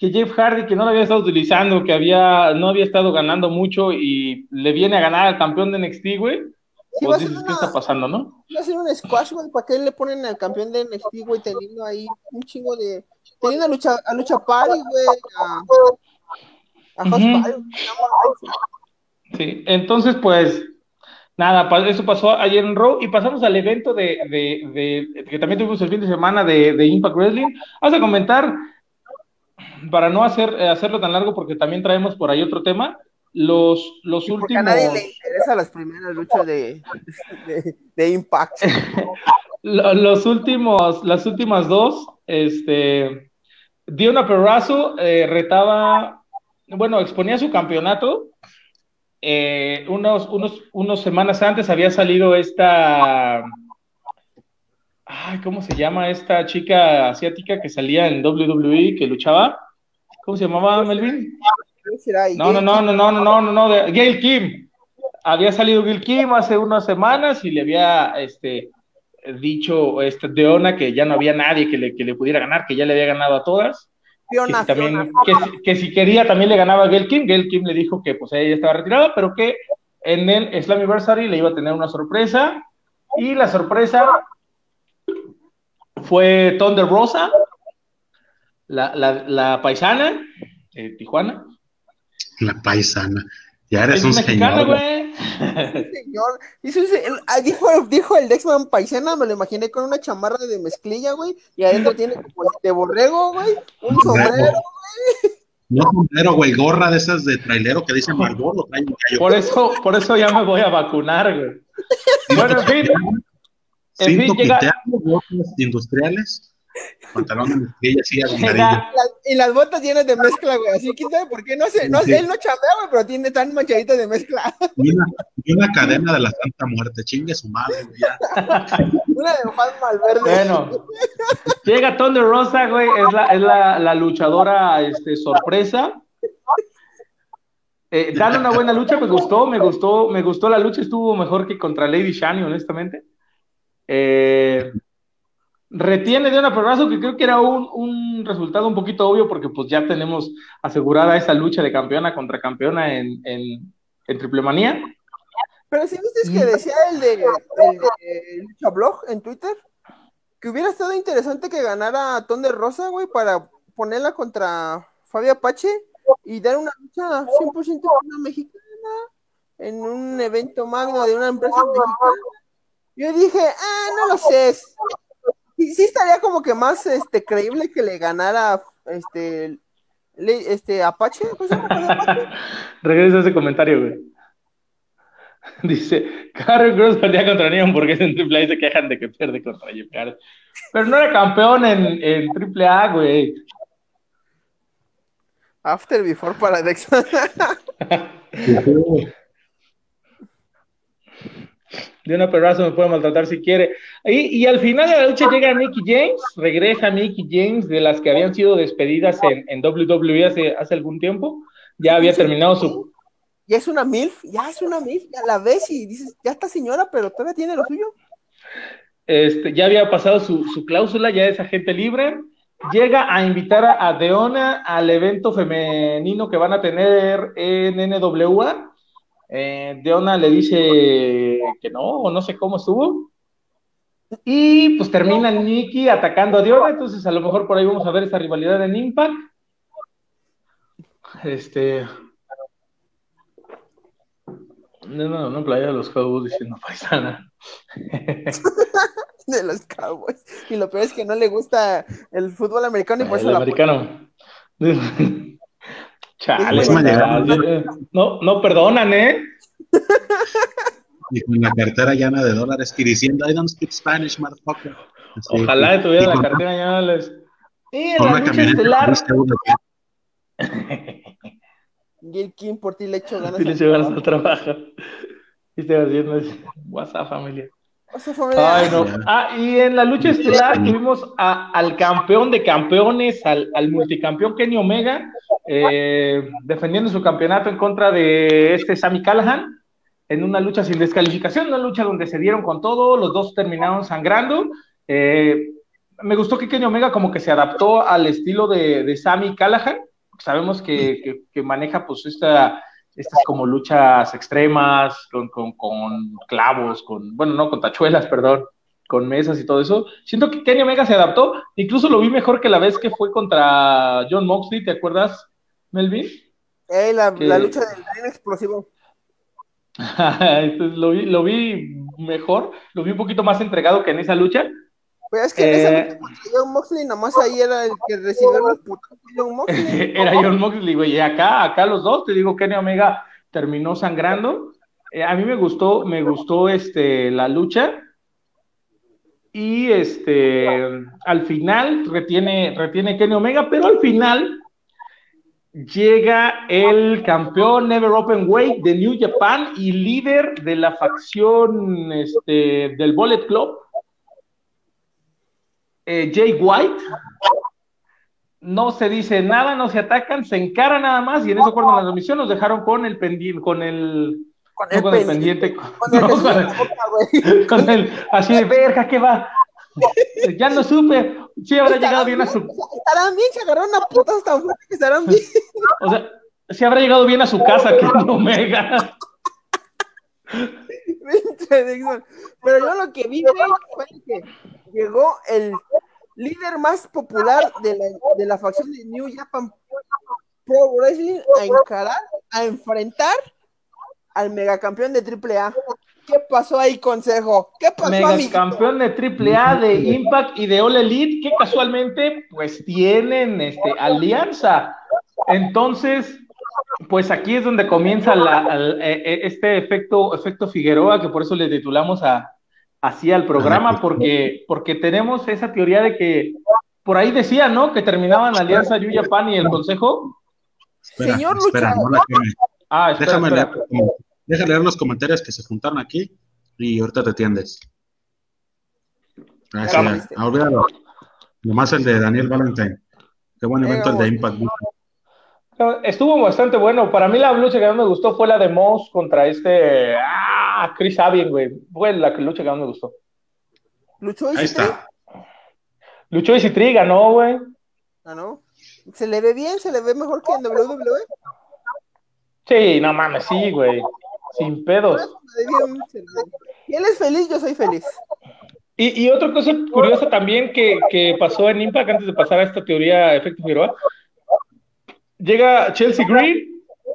que Jeff Hardy, que no lo había estado utilizando, que había, no había estado ganando mucho y le viene a ganar al campeón de NXT, güey. Sí, pues dices, ¿qué está pasando, no? Va a ser un squash, güey, ¿para qué le ponen al campeón de NXT, güey, teniendo ahí un chingo de... Teniendo a Lucha, a lucha Party, güey, a, a Sí, entonces, pues, nada, eso pasó ayer en Raw y pasamos al evento de, de, de que también tuvimos el fin de semana de, de Impact Wrestling. Vamos a comentar para no hacer, eh, hacerlo tan largo, porque también traemos por ahí otro tema, los, los últimos... A nadie le es las primeras luchas de, de, Impact. los últimos, las últimas dos, este, Diona Perrazzo eh, retaba, bueno, exponía su campeonato. Eh, unos, unos, unos semanas antes había salido esta, ¿cómo se llama esta chica asiática que salía en WWE, que luchaba? ¿Cómo se llamaba, Melvin? No, no, no, no, no, no, no, no, Gail Kim. Había salido Gail Kim hace unas semanas y le había este, dicho este, Deona que ya no había nadie que le, que le pudiera ganar, que ya le había ganado a todas. que, también, Que, si quería también le ganaba a Gail Kim. Gail Kim le dijo que pues ella estaba retirada, pero que en el Slammiversary le iba a tener una sorpresa. Y la sorpresa fue Thunder Rosa, la, la, la paisana de Tijuana. La paisana. Ya eres Es un mexicana, señor. güey. Señor, el- ah, dijo, dijo el Dexman paisana, me lo imaginé con una chamarra de mezclilla, güey, y adentro tiene como de borrego, güey, un sombrero. No sombrero, güey, gorra de esas de trailero que dicen Margot, lo traen. Por eso, por eso ya me voy a vacunar, güey. Bueno, en fin. En fin, llega- industriales, pantalón de mezclilla así Las- [laughs] y las botas llenas de mezcla, güey, así, quién sabe por qué, no sé, no, Sí. él no chambea, güey, pero tiene tan manchadito de mezcla. [laughs] Y una, y una cadena de la Santa Muerte, chingue su madre, güey. [laughs] Una de Juan Malverde. Bueno, llega Thunder Rosa, güey, es la, es la, la luchadora este, sorpresa. Eh, dan una buena lucha, me gustó, me gustó, me gustó la lucha, estuvo mejor que contra Lady Shani, honestamente. Eh, retiene de una perrazo que creo que era un, un resultado un poquito obvio porque pues ya tenemos asegurada esa lucha de campeona contra campeona en, en, en Triple Manía. Pero si viste que decía el de, el de Lucha Blog en Twitter, que hubiera estado interesante que ganara Thunder Rosa, güey, para ponerla contra Fabio Apache y dar una lucha 100% con una mexicana en un evento magno de una empresa mexicana. Yo dije, ah, no lo sé. Sí, sí estaría como que más este creíble que le ganara este le- este Apache, ¿cómo se llama? Fabio Apache? [laughs] Regresa ese comentario, güey. [laughs] Dice, Carl Cross perdía contra Neon porque en AAA se quejan de que pierde contra Jeff Jarrett. Pero no era campeón en, en AAA, güey. After Before para Dex. [laughs] De una perrazo me puede maltratar si quiere. Y, y al final de la lucha llega Mickey James, regresa Mickey James de las que habían sido despedidas en, en WWE hace, hace algún tiempo. Ya había terminado su, Ya es una MILF, ya es una MILF, ya la ves y dices, ya está señora, pero todavía tiene lo suyo. este, ya había pasado su, su cláusula, ya es agente libre. Llega a invitar a, a Deona al evento femenino que van a tener en NWA. Eh, Deona le dice que no, o no sé cómo estuvo. Y pues termina Nikki atacando a Deona, entonces a lo mejor por ahí vamos a ver esa rivalidad en Impact. Este. No, no, no, playa de los Cowboys diciendo paisana. [laughs] de los Cowboys. Y lo peor es que no le gusta el fútbol americano y por eso El la americano. [laughs] Chale, chale. no, no perdonan, ¿eh? Y con la cartera llena de dólares y diciendo, I don't speak Spanish, motherfucker. Así, Ojalá y- tuviera y la con- cartera les. Y en Con la lucha estelar. triste, uno que- [laughs] Gil Kim por ti le echo ganas. Si [laughs] le llevas trabajo. al trabajo. [laughs] Y te haciendo ese WhatsApp, familia. Ay, no. Ah, y en la lucha estelar tuvimos a- al campeón de campeones, al, al multicampeón Kenny Omega, eh, defendiendo su campeonato en contra de este Sammy Callahan, en una lucha sin descalificación, una lucha donde se dieron con todo, los dos terminaron sangrando. Eh, me gustó que Kenny Omega como que se adaptó al estilo de, de Sammy Callahan. Sabemos que, que- que maneja pues esta, estas como luchas extremas, con, con- con clavos, con, bueno, no, con tachuelas, perdón, con mesas y todo eso. Siento que Kenny Omega se adaptó, incluso lo vi mejor que la vez que fue contra John Moxley, ¿te acuerdas, Melvin? eh, la, que- la lucha del tren explosivo. [laughs] Entonces, lo, vi, lo vi mejor, lo vi un poquito más entregado que en esa lucha. Pues es que en esa Eh. lucha contra John Moxley, nomás ahí era el que recibió los putos de John Moxley. [laughs] Era John Moxley, güey, y acá, acá los dos, te digo, Kenny Omega terminó sangrando. Eh, a mí me gustó, me gustó este, la lucha. Y este, al final retiene, retiene Kenny Omega, pero al final llega el campeón Never Open Weight de New Japan y líder de la facción este, del Bullet Club, eh, Jay White. No se dice nada, no se atacan, se encaran nada más y en eso cortan la transmisión, nos dejaron con el pendiente, con el, Con no el, con el pendiente. Con el [laughs] no, con el- [laughs] con así de verga, ¿qué va? [laughs] Ya no supe, sí habrá llegado bien a su, Estarán bien, se agarraron a putas tan fuerte que estarán bien. o sea, sí habrá llegado bien a su casa, que no Omega. Pero yo lo que vi, fue que llegó el líder más popular de la, de la facción de New Japan Pro Wrestling a encarar a enfrentar al megacampeón de AAA. ¿Qué pasó ahí, consejo? ¿Qué pasó, Megacampeón de AAA, de Impact y de All Elite, que casualmente, pues tienen este, alianza. Entonces, pues aquí es donde comienza e, e, este efecto, efecto Figueroa, que por eso le titulamos a, así al programa, porque, porque tenemos esa teoría de que por ahí decía, ¿no? Que terminaban la alianza Yu Japan y el consejo. Señor espera, ah, déjame, Leer, déjame, leer, los comentarios que se juntaron aquí y ahorita te atiendes. Gracias. Ah, olvídalo. Nomás el de Daniel Valentine. Qué buen evento el de Impact. Estuvo bastante bueno. Para mí la lucha que más me gustó fue la de Moss contra este ah, Chris Sabin, güey. Fue la lucha que más me gustó. ¿Luchó Ahí está. Luchó y Citri, ganó, güey. ¿Ganó? ¿Se le ve bien? ¿Se le ve mejor que en WWE? Sí, no mames, sí, güey. Sin pedos. Y él es feliz, yo soy feliz. Y, y otra cosa curiosa también que, que, pasó en Impact antes de pasar a esta teoría efecto Figueroa llega Chelsea Green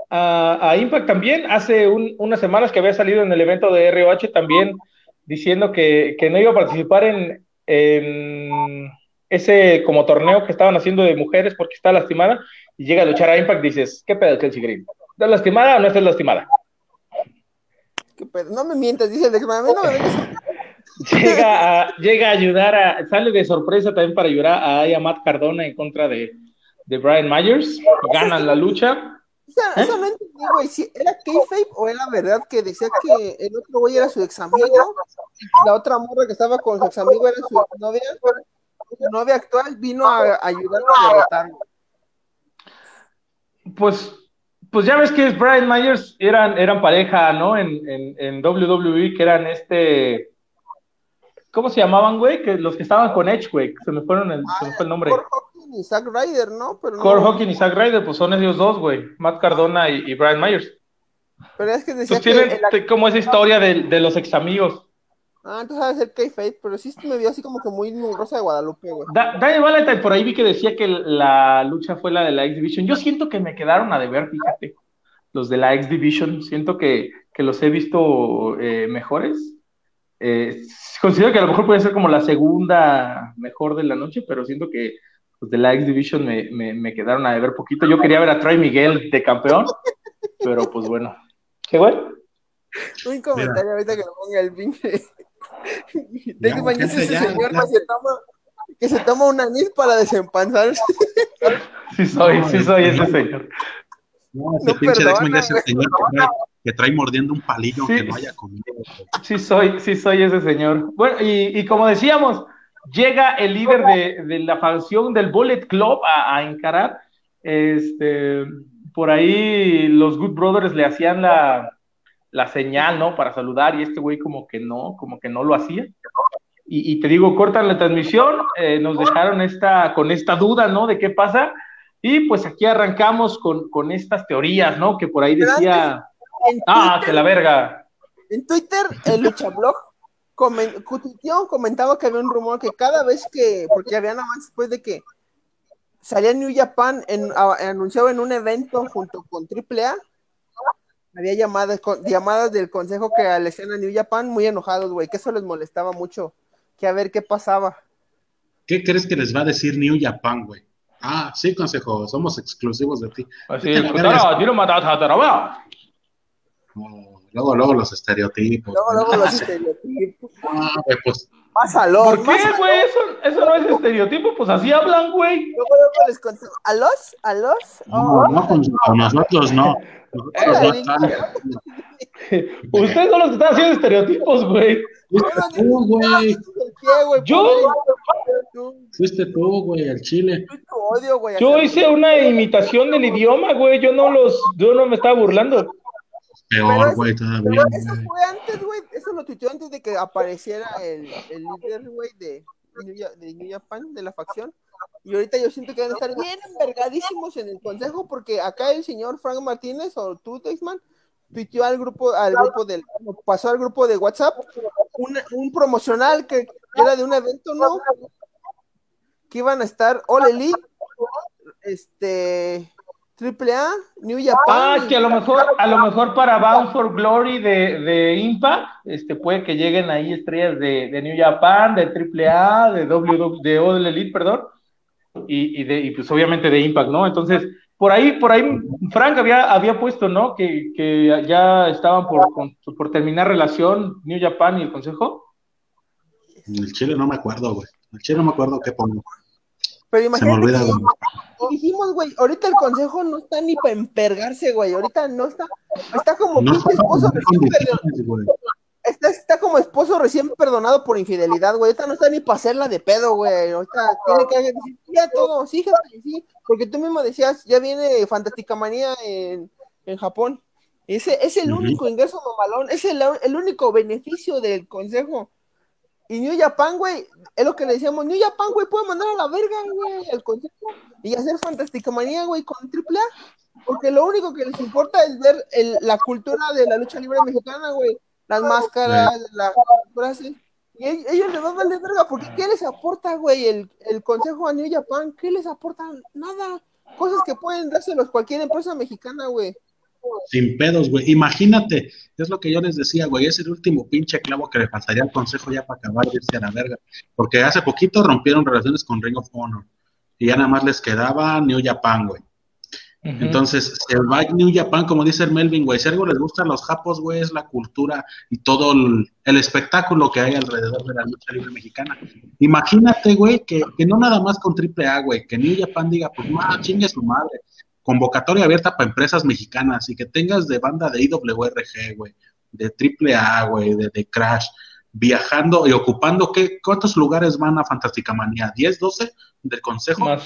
a, Impact también, hace unas semanas que había salido en el evento de ROH también diciendo que, no iba a participar en, ese como torneo que estaban haciendo de mujeres porque está lastimada y llega a luchar a Impact dices, ¿qué pedo Chelsea Green? ¿Estás lastimada o no estás lastimada? ¿Qué pedo? No me mientas, dice el no [laughs] llega, a, llega a ayudar a, sale de sorpresa también para ayudar a Matt Cardona en contra de, de Brian Myers, ganan la lucha. ¿Eh? Eso no entendí, güey, si era kayfabe o era verdad que decía que el otro güey era su ex amigo, la otra morra que estaba con su ex amigo era su novia, su novia actual vino a ayudarlo a derrotarlo. Pues, pues ya ves que Brian Myers eran, eran pareja, ¿no? En, en, en WWE, que eran este. ¿Cómo se llamaban, güey? Que los que estaban con Edge, güey, se me fueron el, se me fue el nombre y Zack Ryder, ¿no? Pero Core Hawking y Zack Ryder, pues son ellos dos, güey. Matt Cardona y, Brian Myers. Pero es que decía pues tienen como esa historia de, de los ex amigos. Ah, entonces sabes ser K-Fate, pero sí me vio así como que muy, rosa de Guadalupe, güey. Daniel Valentine, por ahí vi que decía que la lucha fue la de la X Division. Yo siento que me quedaron a deber, fíjate. Los de la X Division, siento que, que los he visto eh, mejores. Eh, considero que a lo mejor puede ser como la segunda mejor de la noche, pero siento que pues, de la X Division me, me, quedaron a ver poquito. Yo quería ver a Troy Miguel de campeón, pero pues bueno. ¿Qué güey? Un comentario ahorita que lo ponga el pinche. De que mañana ese señor que se, toma, que se toma un anís para desempanzarse. Sí soy, sí soy ese señor. No, ese pinche perdona, es el señor que trae, mordiendo un palillo que no haya comido. Sí soy, sí soy ese señor. Bueno, y, y como decíamos, llega el líder de, la facción del Bullet Club a, encarar. Este, por ahí los Good Brothers le hacían la, señal, ¿no? Para saludar y este güey como que no, como que no lo hacía. Y, te digo, cortan la transmisión, eh, nos dejaron esta, con esta duda, ¿no? De qué pasa. Y pues aquí arrancamos con, con estas teorías, ¿no? Que por ahí decía... Ah, que la verga. En Twitter, el Luchablog comentaba que había un rumor que cada vez que, porque había nada más después de que salía New Japan en, anunciado en un evento junto con AAA, había llamadas, llamadas del consejo que le hacían a New Japan muy enojados, güey, que eso les molestaba mucho, que a ver qué pasaba. ¿Qué crees que les va a decir New Japan, güey? Ah, sí, consejo, somos exclusivos de ti. Así, Luego, luego los estereotipos. Luego, luego los estereotipos. Ah, güey, pues. Pásalo. ¿Por qué, güey? Eso, eso no es estereotipo, pues así hablan, güey. Luego, luego les conté. ¿A los? ¿A los? No, no, con, nosotros no. Nosotros no están. Ustedes son los que están haciendo estereotipos, güey. Fuiste tú, güey. Yo. Fuiste tú, güey, al chile. Yo hice una imitación del idioma, güey. Yo no los, yo no me estaba burlando. Peor, güey, todavía. Eso fue antes, güey. Eso lo tuiteó antes de que apareciera el, el líder, güey, de, de New Japan, de la facción. Y ahorita yo siento que van a estar bien envergadísimos en el consejo, porque acá el señor Frank Martínez o tú, Teixman, tuiteó al grupo, al grupo del, pasó al grupo de WhatsApp un, un promocional que era de un evento, ¿no? Que iban a estar All Elite, este, AAA, New Japan. Ah, que a lo mejor, a lo mejor para Bound for Glory de, de Impact, este, puede que lleguen ahí estrellas de, de New Japan, de AAA, de W, de All Elite, perdón, y, y, de, y pues obviamente de Impact, ¿no? Entonces, por ahí, por ahí, Frank había, había puesto, ¿no? Que, que ya estaban por, por terminar relación New Japan y el Consejo. En el Chile no me acuerdo, güey. En el Chile no me acuerdo qué pongo. Pero imagínate que dijimos, güey, ahorita el consejo no está ni para empergarse, güey. Ahorita no está, está como no esposo recién perdonado. Está, está, como esposo recién perdonado por infidelidad, güey. Ahorita no está ni para hacerla de pedo, güey. Ahorita tiene que decir, ya todo, sí, sí. Porque tú mismo decías, ya viene Fantástica Manía en, en Japón. Ese es el único ingreso mamalón, es el, el único beneficio del consejo. Y New Japan, güey, es lo que le decíamos, New Japan, güey, puede mandar a la verga, güey, el consejo y hacer Fantástica Manía, güey, con AAA. Porque lo único que les importa es ver el, la cultura de la lucha libre mexicana, güey. Las máscaras, las frases. Y ellos les van a valer verga, porque ¿qué les aporta, güey, el, el consejo a New Japan? ¿Qué les aporta? Nada. Cosas que pueden dárselos cualquier empresa mexicana, güey. Sin pedos, güey. Imagínate, es lo que yo les decía, güey, es el último pinche clavo que le faltaría al consejo ya para acabar de irse a la verga. Porque hace poquito rompieron relaciones con Ring of Honor y ya nada más les quedaba New Japan, güey. Entonces, el va New Japan, como dice el Melvin, güey, si algo les gusta a los japos, güey, es la cultura y todo el, espectáculo que hay alrededor de la lucha libre mexicana. Imagínate, güey, que, que no nada más con AAA, güey, que New Japan diga, pues, más chingue su madre, convocatoria abierta para empresas mexicanas y que tengas de banda de IWRG, güey, de AAA, güey, de, de, Crash, viajando y ocupando, ¿qué, ¿cuántos lugares van a Fantástica Manía? ¿10, 12 del consejo? Más,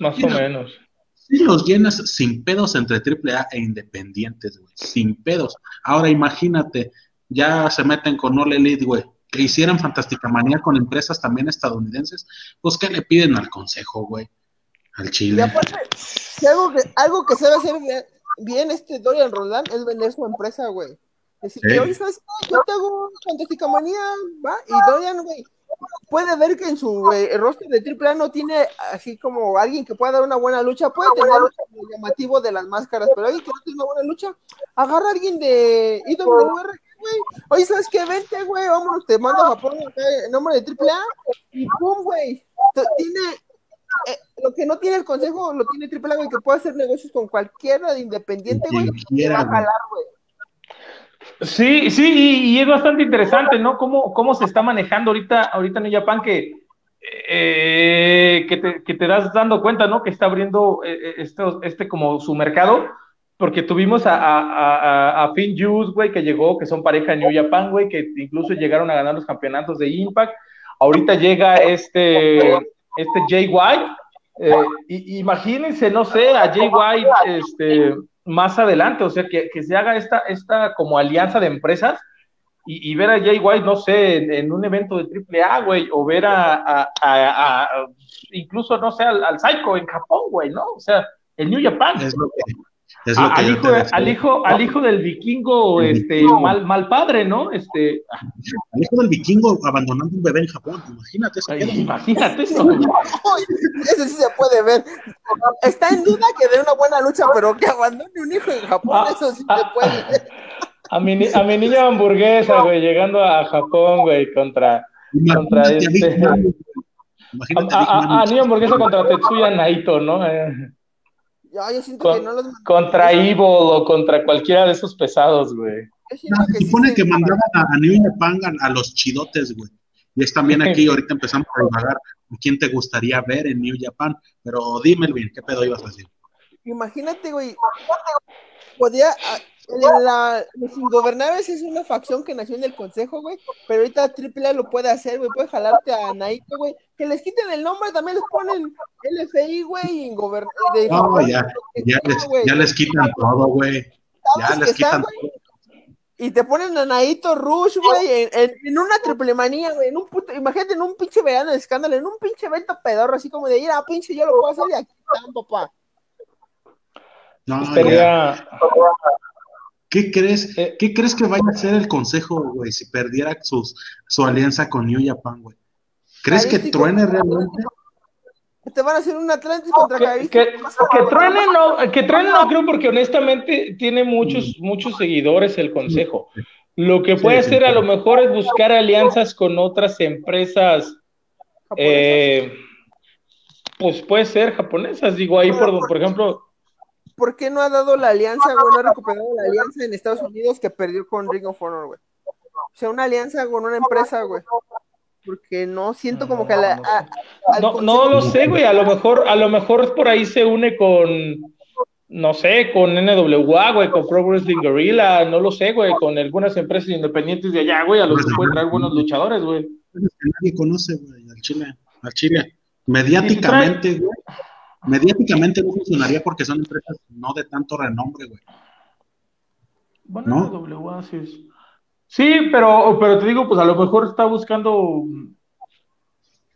más o menos. Sí, los llenas sin pedos entre AAA e independientes, güey, sin pedos. Ahora imagínate, ya se meten con All Elite, güey, que hicieran Fantástica Manía con empresas también estadounidenses, pues ¿qué le piden al consejo, güey? Al Chile. Y aparte, algo que, algo que sabe hacer bien, este Dorian Roland es vender su empresa, güey. Decir, que, oye, ¿sabes Yo te hago fantástica manía, ¿va? Y Dorian, güey, puede ver que en su eh, rostro de AAA no tiene así como alguien que pueda dar una buena lucha, puede tener el llamativo de las máscaras, pero alguien que no tiene una buena lucha, agarra a alguien de IWR, güey. Oye, ¿sabes qué? Vente, güey, vámonos, te mando a Japón en nombre de AAA y pum, güey. Tiene eh, lo que no tiene el consejo lo tiene Triple A, que puede hacer negocios con cualquiera de independiente, güey. Va a jalar, güey. Sí, sí, y, es bastante interesante, ¿no? Cómo, cómo se está manejando ahorita, ahorita en Japan que, eh, que, te, que, te, das dando cuenta, ¿no? Que está abriendo eh, esto, este como su mercado, porque tuvimos a, a, a, a Finn Juice, güey, que llegó, que son pareja en New Japan, güey, que incluso llegaron a ganar los campeonatos de Impact. Ahorita llega este este Jay White. Eh, imagínense, no sé, a Jay White este, más adelante, o sea, que, se haga esta, esta como alianza de empresas y, ver a Jay White, no sé, en, un evento de AAA, güey, o ver a, incluso, no sé, al, al Psycho en Japón, güey, ¿no? O sea, el New Japan. Es lo que, al, hijo, al, hijo, al hijo del vikingo, este, mal, mal padre, ¿no? Este. Al hijo del vikingo abandonando un bebé en Japón, imagínate eso. imagínate eso. [laughs] Ese sí se puede ver. Está en duda que dé una buena lucha, pero que abandone un hijo en Japón, ah, eso sí se ah, puede ver. A mi, a mi niña hamburguesa, güey, llegando a Japón, güey, contra, contra este. A, a, a, niña hamburguesa contra Tetsuya Naito, ¿no? Eh. Yo siento que no los Contra Evil o contra cualquiera de esos pesados, güey. No, se supone que, mandaban a, a New Japan a, los chidotes, güey. Y es también aquí, [laughs] ahorita empezamos a divagar quién te gustaría ver en New Japan. Pero dime, Elvin, ¿qué pedo ibas a decir? Imagínate, güey. Podía, la, los ingobernables es una facción que nació en el consejo, güey, pero ahorita AAA lo puede hacer, güey, puede jalarte a Naito, güey, que les quiten el nombre, también les ponen LFI, güey, ingobernables. No, ya, ya, les, ya les quitan todo, güey. Ya les quitan todo. Y te ponen a Naito Rush, güey, en, en, una triple manía, güey, en un puto, imagínate en un pinche verano de escándalo, en un pinche evento pedorro, así como de ir a pinche, yo lo puedo hacer y aquí están, papá. No, Estaría... ¿Qué crees, eh, ¿Qué crees que vaya a hacer el consejo, güey, si perdiera su alianza con New Japan, güey? ¿Crees que truene realmente? te van a hacer un Atlantis contra que, que, que, truene no, que truene no creo porque honestamente tiene muchos, muchos seguidores el consejo. Lo que puede hacer a lo mejor es buscar alianzas con otras empresas, eh, pues puede ser japonesas, digo ahí por, por ejemplo. ¿Por qué no ha dado la alianza, güey? No ha recuperado la alianza en Estados Unidos que perdió con Ring of Honor, güey. O sea, una alianza con una empresa, güey porque no siento como que la, no, no lo sé, güey, a lo mejor, a lo mejor por ahí se une con, no sé, con NWA, güey, con Pro Wrestling Guerrilla, no lo sé, güey, con algunas empresas independientes de allá, güey, a los que pueden traer buenos luchadores, güey. Nadie conoce, güey, al Chile, al Chile. Mediáticamente, güey, mediáticamente no funcionaría porque son empresas no de tanto renombre, güey. Bueno, NWA sí es Sí, pero, pero te digo, pues a lo mejor está buscando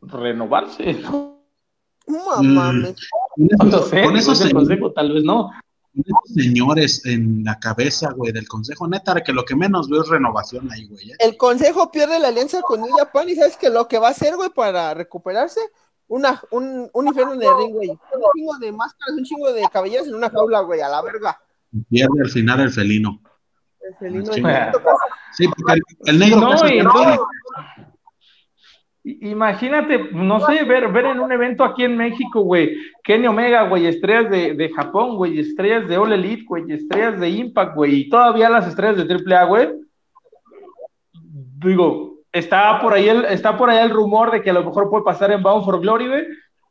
renovarse, ¿no? Mames. Mm, no sé, con esos consejo, tal vez no. señores en la cabeza, güey, del consejo, neta, que lo que menos veo es renovación ahí, güey. ¿eh? El consejo pierde la alianza con New Japan y sabes que lo que va a hacer, güey, para recuperarse, una, un, un infierno de ring, güey. Un chingo de máscaras, un chingo de cabelleras en una jaula, güey, a la verga. Pierde al final el felino. El felino. Sí, porque el, negro. No, Imagínate, no sé, ver, ver en un evento aquí en México, güey, Kenny Omega, güey, estrellas de, de Japón, güey, estrellas de All Elite, güey, estrellas de Impact, güey, y todavía las estrellas de AAA, güey. Digo, está por ahí el, está por ahí el rumor de que a lo mejor puede pasar en Bound for Glory, güey.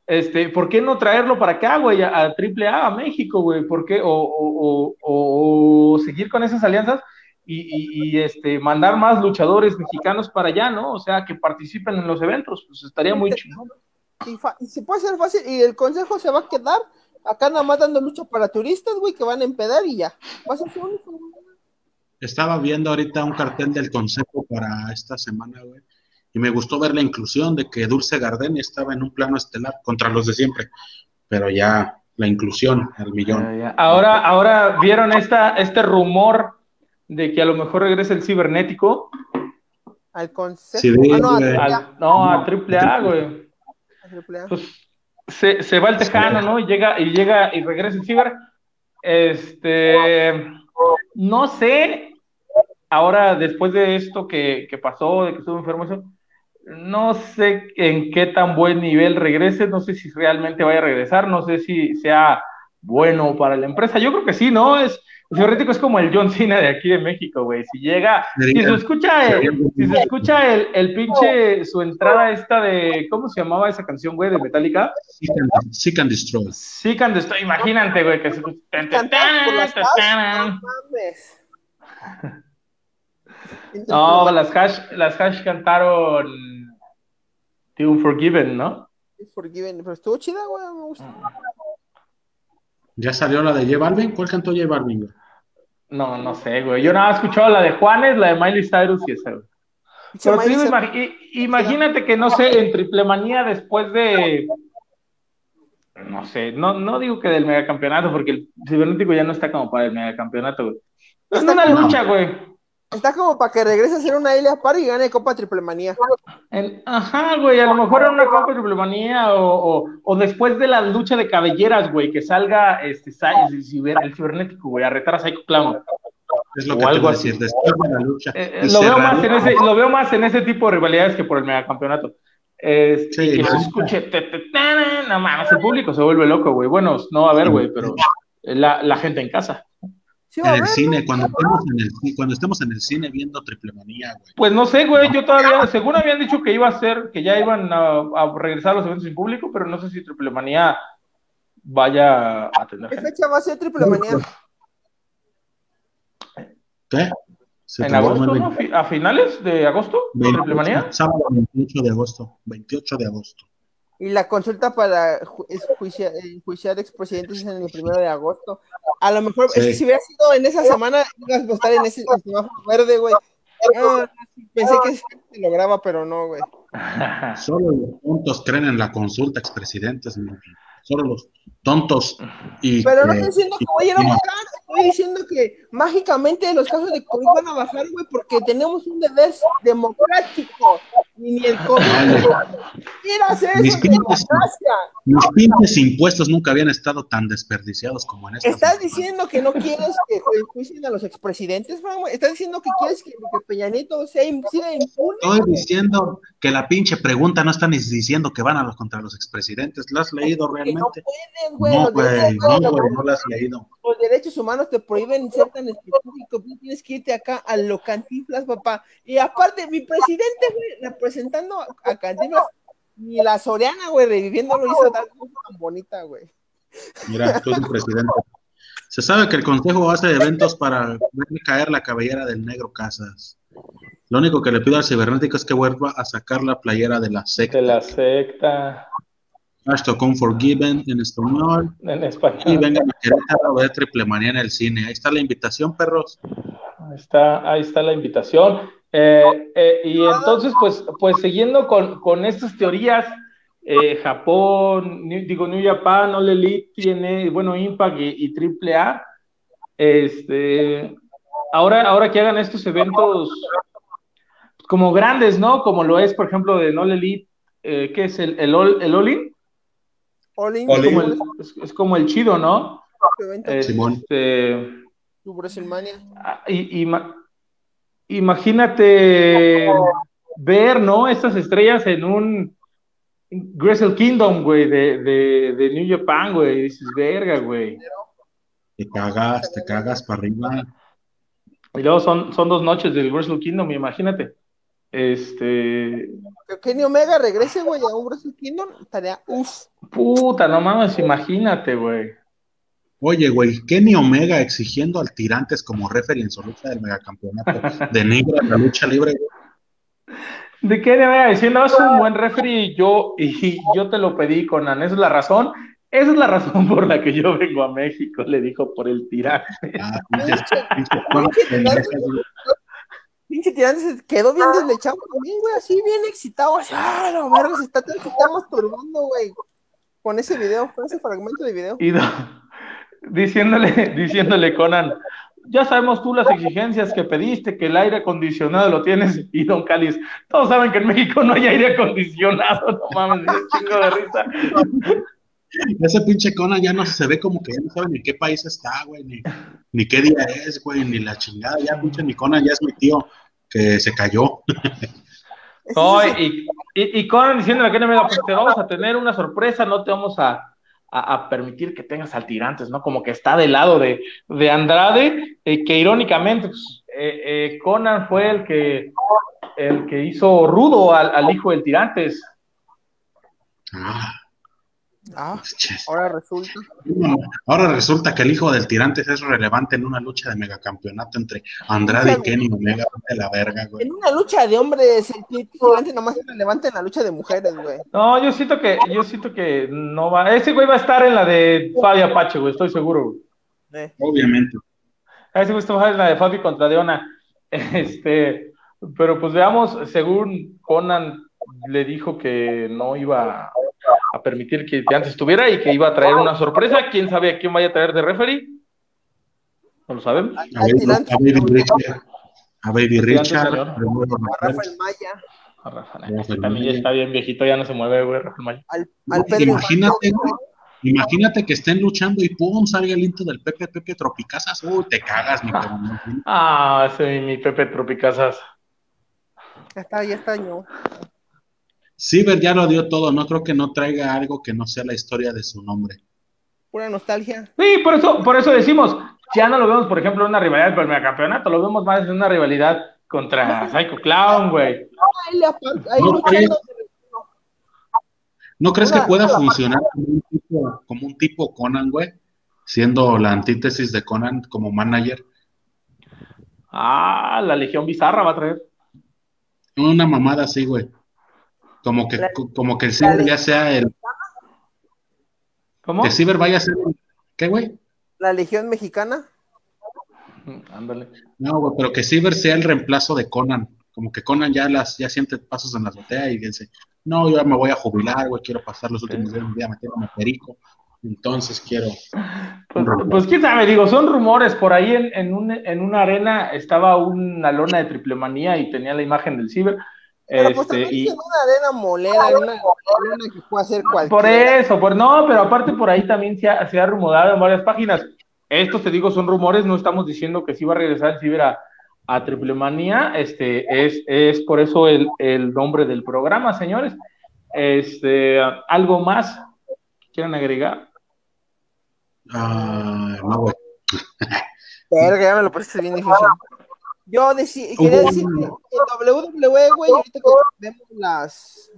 Este, ¿por qué no traerlo para acá, güey, a, AAA, a México, güey? ¿Por qué? O, o, o, o seguir con esas alianzas y, este, mandar más luchadores mexicanos para allá, ¿no? O sea, que participen en los eventos, pues estaría muy chingón. Y, se puede hacer fácil, y el consejo se va a quedar acá nada más dando lucha para turistas, güey, que van a empedar y ya. Estaba viendo ahorita un cartel del consejo para esta semana, güey, y me gustó ver la inclusión de que Dulce Garden estaba en un plano estelar contra los de siempre, pero ya la inclusión al millón. Ahora, ahora vieron esta, este rumor de que a lo mejor regrese el cibernético. Al consejo. Ah, no, a no, a triple A, güey. Pues se, se, va el tejano, ¿no? Y llega, y llega y regresa el ciber. Este, no sé, ahora después de esto que, que pasó, de que estuvo enfermo, no sé en qué tan buen nivel regrese, no sé si realmente vaya a regresar, no sé si sea bueno para la empresa. Yo creo que sí, ¿no? Es, el cibernético es como el John Cena de aquí de México, güey. Si llega, si se escucha, el, si se escucha el, el, pinche, su entrada esta de, ¿cómo se llamaba esa canción, güey, de Metallica? Seek and Destroy. Seek and Destroy, imagínate, güey, que se No, las hash, las hash cantaron The Unforgiven, ¿no? Unforgiven, pero estuvo chida, güey, me gusta. ¿Ya salió la de J Balvin? ¿Cuál cantó J Balvin, No, no sé, güey. Yo nada he escuchado la de Juanes, la de Miley Cyrus y esa, güey. Pero imagínate que, no sé, en Triple Manía después de. No sé, no, no digo que del megacampeonato, porque el cibernético ya no está como para el megacampeonato, güey. Es una lucha, güey. Está como para que regrese a ser una Ilya Par y gane Copa Triplemanía. ajá, güey, a lo mejor en una Copa Triplemanía o, o, o, después de la lucha de cabelleras, güey, que salga este el cibernético, güey, a retar a Psycho Clown. Es lo que algo así. después de la lucha. Eh, eh, lo, veo más en ese, lo veo más en ese tipo de rivalidades que por el megacampeonato. Este, sí, que se escuche, no mames, el público se vuelve loco, güey. Bueno, no va a ver, güey, pero la, la gente en casa en el cine, cuando estemos en el, cuando estemos en el cine viendo Triple Manía, güey. Pues no sé, güey, yo todavía, según habían dicho que iba a ser, que ya iban a, regresar a los eventos en público, pero no sé si Triple Manía vaya a tener. ¿Qué fecha va a ser Triple Manía? ¿Qué? ¿En agosto, no? ¿A finales de agosto? ¿Triple Manía? Sábado 28 de agosto. 28 de agosto. Y la consulta para juiciar, juiciar expresidentes es en el primero de agosto. A lo mejor, es que si hubiera sido en esa semana, ibas a estar en ese semáforo verde, güey. Ah, pensé que se lograba, pero no, güey. [laughs] Solo los tontos creen en la consulta expresidentes, solo los tontos. Y pero no estoy diciendo que vayan a bajar, estoy diciendo que mágicamente los casos de COVID van a bajar, güey, porque tenemos un deber democrático. Ni el COVID. eso, Mis es pinches- democracia. Mis pinches impuestos nunca habían estado tan desperdiciados como en esta. Estás diciendo que no quieres que juicien a los expresidentes, güey. Estás diciendo que quieres que, que Peña Nieto sea, impune. Estoy diciendo que la pinche pregunta no está ni diciendo que van a los contra los expresidentes. ¿La has leído Que no puedes, güey. No, güey, derechos, no, los- güey, no la has leído. los derechos humanos te prohíben ser tan específico. Tú tienes que irte acá a lo cantinflas, papá. Y aparte, mi presidente, güey, representando a, cantinflas, ni la Soriana, güey, reviviendo lo hizo tan, tan bonita, güey. Mira, tú eres el presidente. Se sabe que el Consejo hace eventos para ver caer la cabellera del negro Casas. Lo único que le pido al cibernético es que vuelva a sacar la playera de la secta. De la secta Hashtag Unforgiven en español. en Y español. vengan a Querétaro a ver Triple Manía en el cine. Ahí está la invitación, perros. Ahí está, ahí está la invitación. Eh, eh, y entonces, pues, pues siguiendo con, con estas teorías, eh, Japón, New- digo, New Japan, All Elite tiene, bueno, Impact y, y Triple A. Este, ahora, ahora que hagan estos eventos como grandes, ¿no? Como lo es, por ejemplo, de All Elite, eh, ¿qué es el, el, All- el Como el- es, es como el chido, ¿no? Simón. Este, tu WrestleMania. Ah, y- ima- imagínate ver, ¿no? Estas estrellas en un Wrestle Kingdom, güey, de, de, de New Japan, güey. Y Dices, verga, güey. Te cagas, te cagas para arriba. Y luego son, son dos noches del Wrestle Kingdom, imagínate. Este. Que Kenny Omega regrese, güey, a un Wrestle Kingdom, estaría uff. Puta, no mames, imagínate, güey. Oye, güey, Kenny Omega exigiendo al Tirantes como referee en su lucha del megacampeonato de negro en la lucha libre. güey. ¿De le vaya diciendo? Es un buen referee y yo, y yo te lo pedí, Conan. Esa es la razón. Esa es la razón por la que yo vengo a México, le dijo por el tirante. Ah, Pinche tirante se quedó bien deslechado también, güey, así bien excitado, así, ah, la verga, se está, se está masturbando, güey, con ese video, con ese fragmento de video. Y do- [laughs] diciéndole, [laughs] diciéndole Conan, ya sabemos tú las exigencias que pediste, que el aire acondicionado lo tienes, y Don Cáliz, todos saben que en México no hay aire acondicionado, no mames, un chingo de risa. [laughs] Ese pinche Conan ya no se ve como que ya no sabe ni qué país está, güey, ni, ni qué día es, güey, ni la chingada. Ya pinche mi Conan ya es mi tío que se cayó. No, y, y, y Conan diciéndole que no me pues te vamos a tener una sorpresa, no te vamos a, a, a permitir que tengas al tirantes, ¿no? Como que está del lado de, de Andrade, eh, que irónicamente, pues, eh, eh, Conan fue el que, el que hizo rudo al, al hijo del tirantes. Ah, Ah, [laughs] ahora resulta. Ahora resulta que el hijo del Tirantes es relevante en una lucha de megacampeonato entre Andrade y Kenny Omega. De la verga, güey. En una lucha de hombres, el tirante nomás es relevante en la lucha de mujeres, güey. No, yo siento que, yo siento que no va, ese güey va a estar en la de Fabi Apache, güey, estoy seguro, güey. Eh, Obviamente. A ese gusto en la de Fabi contra Deona. [laughs] Este, pero pues veamos, según Conan le dijo que no iba a permitir que antes estuviera y que iba a traer una sorpresa. ¿Quién sabe a quién vaya a traer de referee? No lo sabemos. A a Baby Richard. A Rafael. Rafael Maya, A Rafa, Rafael también ya está bien viejito, ya no se mueve, güey, Rafael Maya. al, al Pedro Imagínate. Imagínate que estén luchando y pum, salga el intro del Pepe Pepe Tropicazas. Uy, te cagas, mi [laughs] cabrón. Ah, ese mi Pepe Tropicazas. Ya está, ya está, no. Ciber ya lo dio todo. No creo que no traiga algo que no sea la historia de su nombre. Pura nostalgia. Sí, por eso, por eso decimos, ya no lo vemos, por ejemplo, en una rivalidad por el megacampeonato, lo vemos más en una rivalidad contra Psycho Clown, güey. Ahí, le apa- ahí No, luchando. ¿No crees que pueda funcionar como un, tipo, como un tipo Conan, güey? Siendo la antítesis de Conan como manager. Ah, la Legión Bizarra va a traer. Una mamada así, güey. Como que, La- como que el Ciber ya sea el. ¿Cómo? Que Ciber vaya a ser. ¿Qué, güey? La Legión Mexicana. Mm, Ándale. No, güey, pero que Ciber sea el reemplazo de Conan. Como que Conan ya las ya siente pasos en la azotea y dice, no, yo ya me voy a jubilar, güey, quiero pasar los últimos días vida metiéndome perico. Entonces quiero. Pues, pues, quién sabe, digo, son rumores. Por ahí en, en, un- en una arena estaba una lona de triple manía y tenía la imagen del ciber. Pero pues Este, también y- es en una arena molera, en una arena que puede hacer cualquiera. Por eso, por no, pero aparte por ahí también se ha, se ha rumorado en varias páginas. Estos, te digo, son rumores, no estamos diciendo que sí va a regresar el Ciber a, a Triple Manía, este, es, es por eso el, el nombre del programa, señores. Este, ¿algo más quieren agregar? Ah, no, güey. Verga, ya me lo pusiste bien difícil. Yo deci- quería decir que en WWE, güey, ahorita que vemos las,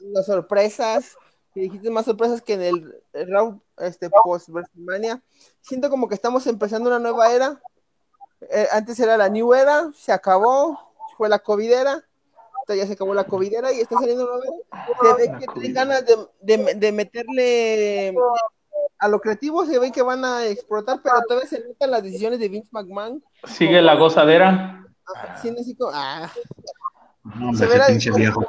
las sorpresas, que dijiste más sorpresas que en el Raw este, post WrestleMania, siento como que estamos empezando una nueva era. Eh, antes era la New Era, se acabó, fue la COVID era, ahorita ya se acabó la COVID era y está saliendo una nueva era. Se ve que tienen ganas de, de, de meterle a lo creativo, se ve que van a explotar, pero todavía se notan las decisiones de Vince McMahon. Sigue la gozadera. Sí, así como, ah, No, Se viejo.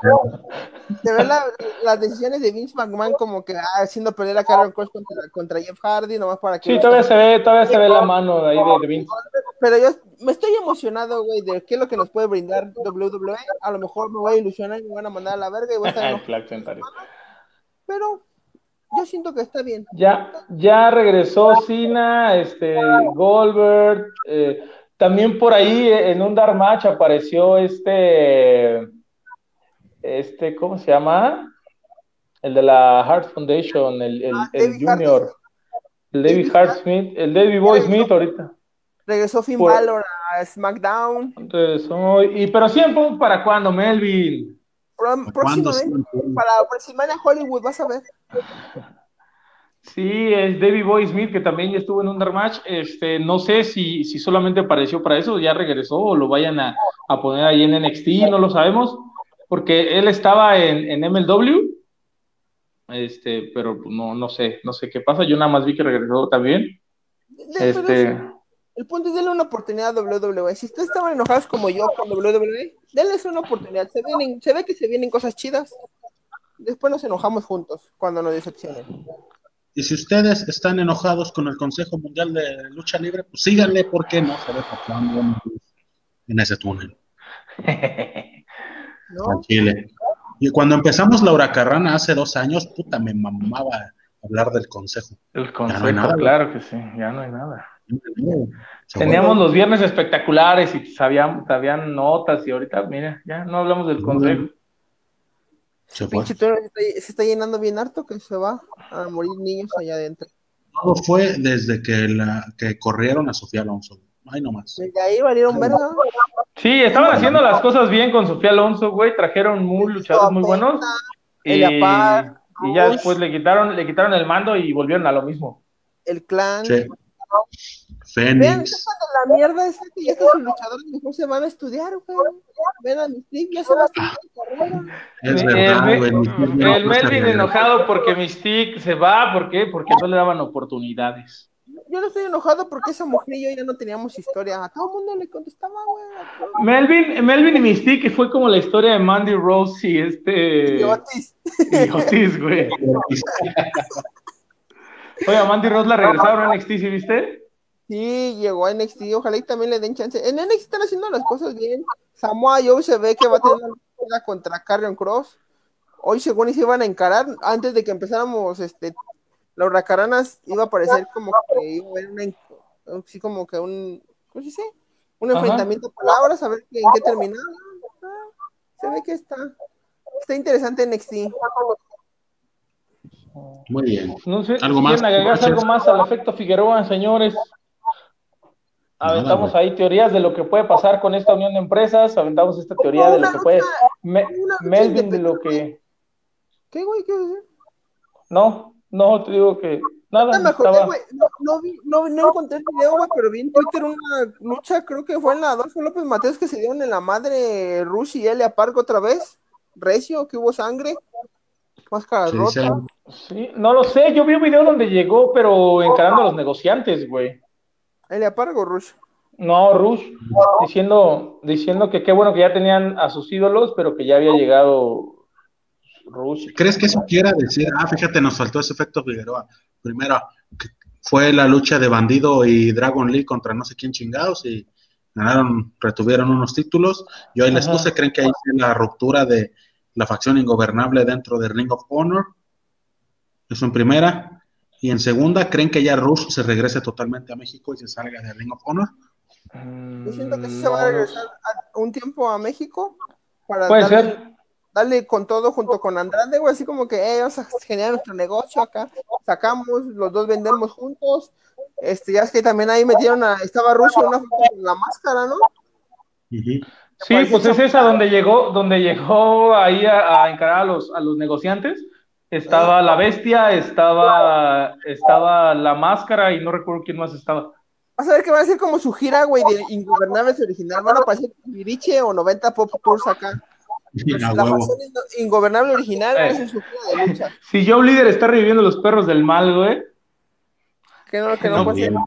se ven la- las decisiones de Vince McMahon como que ah, haciendo perder a Karen Cross contra, contra Jeff Hardy, nomás para que... Sí, todavía se ve, todavía se ve la mano de ahí de, de Vince. Pero yo me estoy emocionado, güey, de qué es lo que nos puede brindar WWE. A lo mejor me voy a ilusionar y me van a mandar a la verga y voy a estar [laughs] Flag Centario. pero yo siento que está bien. Ya, ya regresó Cena, este, Goldberg, eh, también por ahí eh, en un Dark Match apareció este, este, ¿cómo se llama? El de la Hart Foundation, el, el, Ah, el David Junior, el David Hart. Smith, el David Boy Smith ahorita. Regresó Finn Por- Balor a SmackDown. Regresó, y, pero siempre para cuando, Melvin. Pro- ¿Cuándo próximamente, para WrestleMania Hollywood, vas a ver. Sí, es David Boy Smith, que también ya estuvo en un. Este, no sé si, si solamente apareció para eso, ya regresó, o lo vayan a, a poner ahí en NXT, no lo sabemos, porque él estaba en, en MLW, este, pero no, no sé, no sé qué pasa. Yo nada más vi que regresó también. Este, es- el punto es darle una oportunidad a WWE. Si ustedes estaban enojados como yo con WWE, denles una oportunidad. Se, vienen, se ve que se vienen cosas chidas. Después nos enojamos juntos cuando nos decepcionen. Y si ustedes están enojados con el Consejo Mundial de Lucha Libre, pues síganle, porque no se ve pasando en ese túnel, [laughs] ¿no? Chile. Y cuando empezamos la huracarrana hace dos años, puta, me mamaba hablar del Consejo. el Ya no consejo, hay nada. claro que sí, ya no hay nada. Teníamos los viernes espectaculares y sabían, sabían notas y ahorita, mira, ya no hablamos del consejo. Se fue. Pinche túnel se está, se está llenando bien harto que se va a morir niños allá adentro. Todo fue desde que, la, que corrieron a Sofía Alonso. Ay, no más. Desde ahí valieron verga. Sí, estaban haciendo las cosas bien con Sofía Alonso, güey. Trajeron muy luchadores muy buenos. Y, y ya después le quitaron, le quitaron el mando y volvieron a lo mismo. El clan. Sí. Fénix. cuando la mierda esta que ya estos luchadores mejor se van a estudiar, güey. Ven a Mystique, ya se va a estudiar carrera. Es el, verdad, güey. el Melvin enojado porque Mystique se va, ¿por qué? Porque no le daban oportunidades. Yo no estoy enojado porque esa mujer y yo ya no teníamos historia. A todo el mundo le contestaba, güey. Melvin, Melvin y Mystique fue como la historia de Mandy Rose y este. Y Otis. y Otis, güey. [laughs] Oye, a Mandy Rose la regresaron a NXT, ¿sí viste? Sí, llegó a NXT. Ojalá y también le den chance. En NXT están haciendo las cosas bien. Samoa Joe se ve que va a tener una lucha contra Carrion Cross. Hoy, según y se iban a encarar, antes de que empezáramos, este, las huracaranas iba a parecer como que iba a haber una, así como que un, ¿cómo se dice? Un Ajá. enfrentamiento de palabras, a ver qué- en qué terminaba. Ah, Se ve que está, está interesante NXT. Muy bien. No sé, ¿Algo ¿quieren más? algo más al efecto Figueroa, señores? Aventamos ahí teorías de lo que puede pasar con esta unión de empresas, aventamos esta teoría de lo que puede... Me- Melvin de lo que... ¿Qué, güey? ¿Qué decir? No, no, te digo que... Nada, me acordé, estaba... güey. No, no, vi, no, no encontré el video, güey, pero vi en Twitter una lucha, creo que fue en la Adolfo López Mateos que se dieron en la madre Rush y Elia Park otra vez. Recio, que hubo sangre. Máscara Sí, rota. sí. Sí, no lo sé, yo vi un video donde llegó, pero encarando a los negociantes, güey. Elia Park o Rush. No, Rush, diciendo, diciendo que qué bueno que ya tenían a sus ídolos, pero que ya había llegado Rush. ¿Crees que eso quiera decir? Ah, fíjate, nos faltó ese efecto Figueroa. Primero, que fue la lucha de Bandido y Dragon Lee contra no sé quién chingados y, ganaron, retuvieron unos títulos. Yo ahí les puse, creen que ahí es la ruptura de la facción ingobernable dentro de Ring of Honor. Eso en primera. Y en segunda, creen que ya Rush se regrese totalmente a México y se salga de Ring of Honor. Mm, Yo siento que sí se va a regresar a- un tiempo a México para Puede darle, ser. darle con todo junto con Andrade, güey, así como que eh, vamos a generar nuestro negocio acá, sacamos, los dos vendemos juntos. Este, ya es que también ahí metieron a, estaba Russo en una foto con la máscara, ¿no? Sí, pues es esa donde llegó, donde llegó ahí a, a encarar a los, a los negociantes. Estaba la bestia, estaba, estaba la máscara y no recuerdo quién más estaba. Vas a ver que va a ser como su gira, güey, de Ingobernables original. Van a aparecer Viriche o 90 Pop Tours acá. La facción Ingobernable original Eh. ser su gira de lucha. Si Joe Líder está reviviendo los perros del mal, güey. Que no, que no, No, puede ser. bien.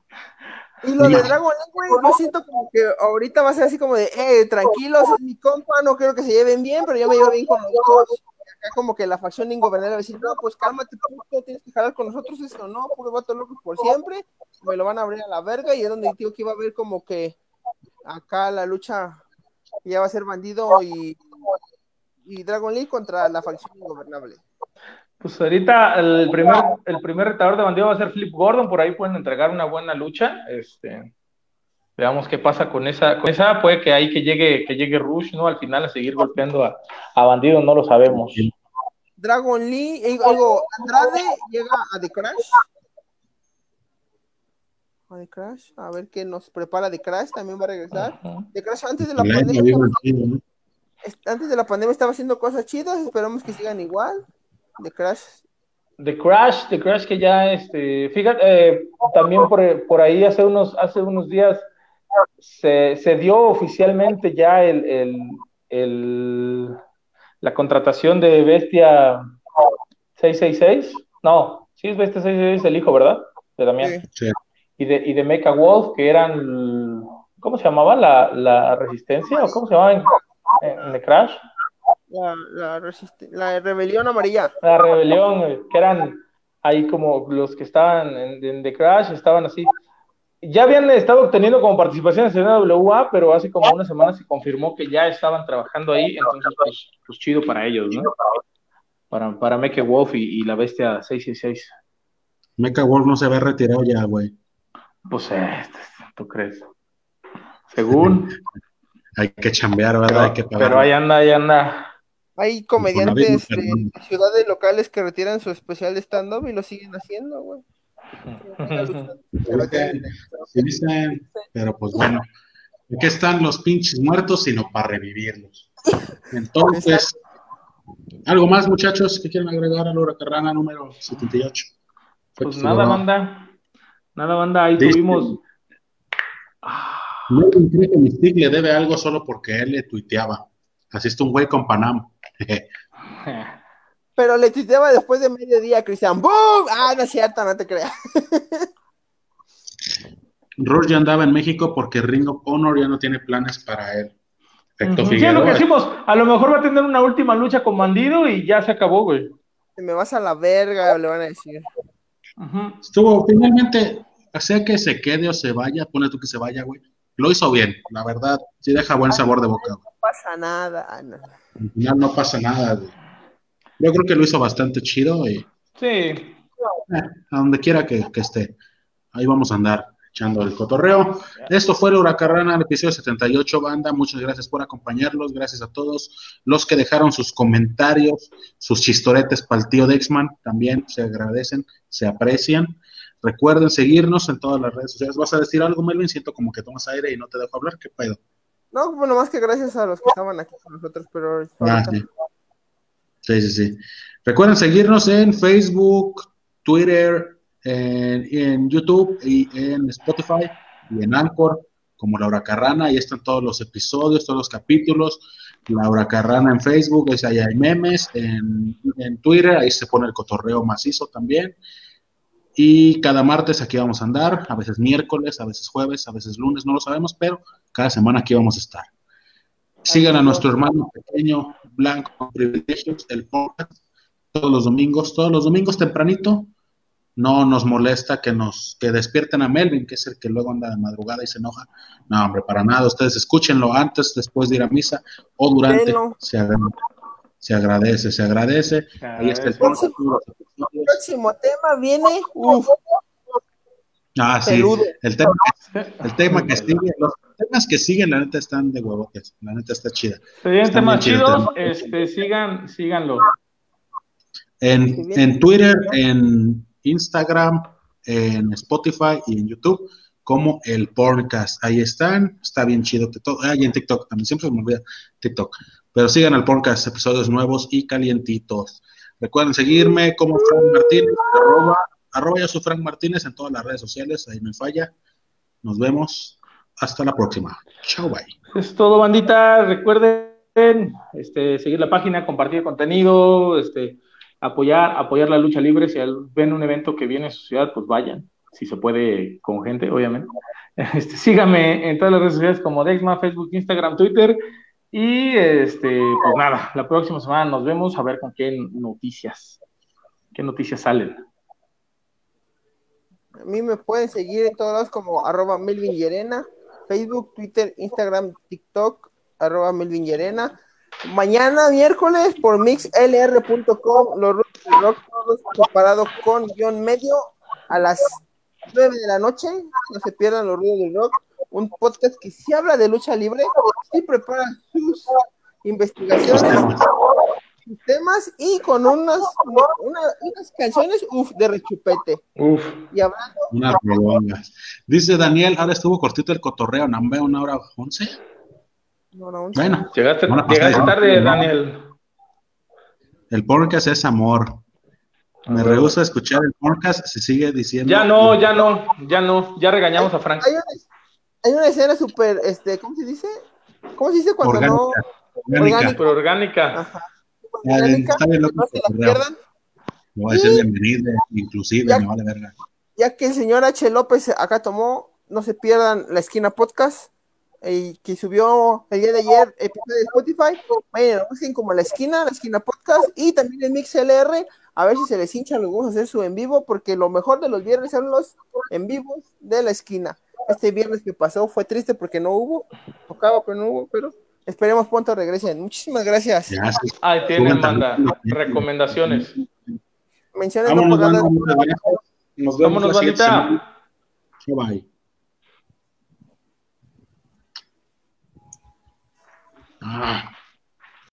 Y lo de Dragon güey, yo siento como que ahorita va a ser así como de, eh, tranquilos, es mi compa, no quiero que se lleven bien, pero yo me llevo bien con los dos. Acá como que la facción ingobernable va a decir, no, pues cálmate, tienes que jalar con nosotros esto, no, puro vato locos por siempre, me lo van a abrir a la verga, y es donde digo que iba a ver como que acá la lucha ya va a ser bandido y, y Dragon League contra la facción ingobernable. Pues ahorita el primer, el primer retador de bandido va a ser Flip Gordon, por ahí pueden entregar una buena lucha. Este, veamos qué pasa con esa, con esa, puede que ahí que llegue, que llegue Rush, ¿no? Al final a seguir golpeando a, a bandido, no lo sabemos. Dragon Lee, eh, digo, Andrade llega a The Crash. A The Crash, a ver qué nos prepara The Crash, también va a regresar. Ujú. The Crash antes de la pandemia, antes de la pandemia estaba haciendo cosas chidas, esperamos que sigan igual. The Crash, The Crash, The Crash que ya, este, fíjate, eh, también por, por ahí hace unos, hace unos días se, se dio oficialmente ya el, el, el- la contratación de Bestia 666. No, sí es Bestia 666 el hijo, ¿verdad? De Damián. Sí. Sí. Y de, y de Mecha Wolf, que eran, ¿cómo se llamaba? ¿La, la Resistencia? ¿O cómo se llamaba en, en The Crash? la, la, la rebelión amarilla. La rebelión, eh, que eran ahí como los que estaban en, en The Crash, estaban así. Ya habían estado obteniendo como participaciones en la WA, pero hace como una semana se confirmó que ya estaban trabajando ahí, entonces pues, pues chido para ellos, ¿no? Para, para Mecha Wolf y, y la bestia 666. Mecha Wolf no se ve retirado ya, güey. Pues, eh, ¿tú crees? Según, [laughs] Hay que chambear, ¿verdad? Hay que pero, pagar. pero ahí anda, ahí anda. Hay comediantes de ciudades locales que retiran su especial de stand-up y lo siguen haciendo, güey. Dicen, pero pues bueno, ¿de qué están los pinches muertos sino para revivirlos? Entonces, ¿algo más, muchachos, que quieren agregar a la Carrana número 78? Fue Pues nada, banda. Nada, banda, ahí Dice- tuvimos. No creo que Mystique le debe algo solo porque él le tuiteaba. Así está un güey con Panam. [laughs] Pero le tuiteaba después de mediodía, Cristian. ¡Boom! Ah, no es cierto, no te creas. [laughs] Rush ya andaba en México porque Ring of Honor ya no tiene planes para él. Efecto Ujú. Sí, es lo que decimos. A lo mejor va a tener una última lucha con Bandido y ya se acabó, güey. Me vas a la verga, le van a decir. Estuvo, finalmente, sea que se quede o se vaya, pone tú que se vaya, güey. Lo hizo bien, la verdad, sí deja buen sabor de boca. güey. No pasa nada. No. Al final no pasa nada, güey. Yo creo que lo hizo bastante chido y Sí. eh, a donde quiera que, que esté. Ahí vamos a andar echando el cotorreo. Esto fue el Huracarrana, el episodio 78, banda. Muchas gracias por acompañarlos. Gracias a todos los que dejaron sus comentarios, sus chistoretes para el tío Dexman. También se agradecen, se aprecian. Recuerden seguirnos en todas las redes sociales. ¿Vas a decir algo, Melvin? Siento como que tomas aire y no te dejo hablar. ¿Qué pedo? No, bueno, más que gracias a los que estaban aquí con nosotros, pero Ah, sí. Sí, sí, sí. Recuerden seguirnos en Facebook, Twitter, en, YouTube y en Spotify y en Anchor como Laura Carrana. Ahí están todos los episodios, todos los capítulos. Laura Carrana en Facebook, ahí hay memes. En, en Twitter, ahí se pone el cotorreo macizo también. Y cada martes aquí vamos a andar, a veces miércoles, a veces jueves, a veces lunes, no lo sabemos, pero cada semana aquí vamos a estar. Sigan a nuestro hermano pequeño Blanco con Privilegios, el podcast, todos los domingos, todos los domingos tempranito, no nos molesta que nos que despierten a Melvin, que es el que luego anda de madrugada y se enoja. No, hombre, para nada. Ustedes escúchenlo antes, después de ir a misa o durante. Se, se, agradece, se agradece. Ahí está el próximo, próximo tema viene. Uf. Ah, sí. El tema, el tema que sigue, los temas que siguen, la neta están de huevotes. La neta está chida. Hay temas chidos, este, sigan, síganlo. En, en Twitter, en Instagram, en Spotify y en YouTube como el Porncast. Ahí están, está bien chido que todo. Ah, y en TikTok también, siempre se me olvida TikTok. Pero sigan al Porncast, episodios nuevos y calientitos. Recuerden seguirme como Frank Martínez, arroba, arroba yo soy Frank Martínez en todas las redes sociales, ahí no falla. Nos vemos. Hasta la próxima. Chao, bye. Es todo, bandita. Recuerden este, seguir la página, compartir contenido, este, apoyar, apoyar la lucha libre. Si ven un evento que viene a su ciudad, pues vayan. Si se puede con gente, obviamente. [laughs] Este, síganme en todas las redes sociales como Dexma, Facebook, Instagram, Twitter. Y este, pues nada, la próxima semana nos vemos a ver con qué noticias, qué noticias salen. A mí me pueden seguir en todos lados como arroba Melvin Yerena, Facebook, Twitter, Instagram, TikTok, arroba Melvin Yerena. Mañana miércoles por mixlr.com, los rock todos preparados con guion medio a las 9 de la noche. No se pierdan los ruidos del rock. Un podcast que sí habla de lucha libre, y prepara sus investigaciones, temas y con unas, unas canciones uf, de rechupete. Uf. Y hablando. Unas Dice Daniel, ahora estuvo cortito el cotorreo, ¿no? ¿Una hora once? Bueno, llegaste, tarde, Daniel. El podcast es amor. Me rehúso a escuchar el podcast, se sigue diciendo. Ya no, ya no, ya no, ya regañamos a Frank. Hay una, escena súper, este, ¿cómo se dice? ¿Cómo se dice cuando no? Orgánica. orgánica. Ajá. Orgánica. no se la pierdan. No a ser bienvenida, inclusive, ya, me vale verga. Ya que el señor H. López acá tomó, no se pierdan la esquina podcast que subió el día de ayer episodio de Spotify, vayan busquen como la esquina, la esquina podcast y también el MixLR, a ver si se les hincha, los vamos a hacer su en vivo, porque lo mejor de los viernes son los en vivos de la esquina. Este viernes que pasó fue triste porque no hubo, tocaba pero no hubo, pero esperemos pronto regresen. Muchísimas gracias. Ahí tienen, manda recomendaciones. Mencionen Nos vemos, Vámonos, Bye. Ah.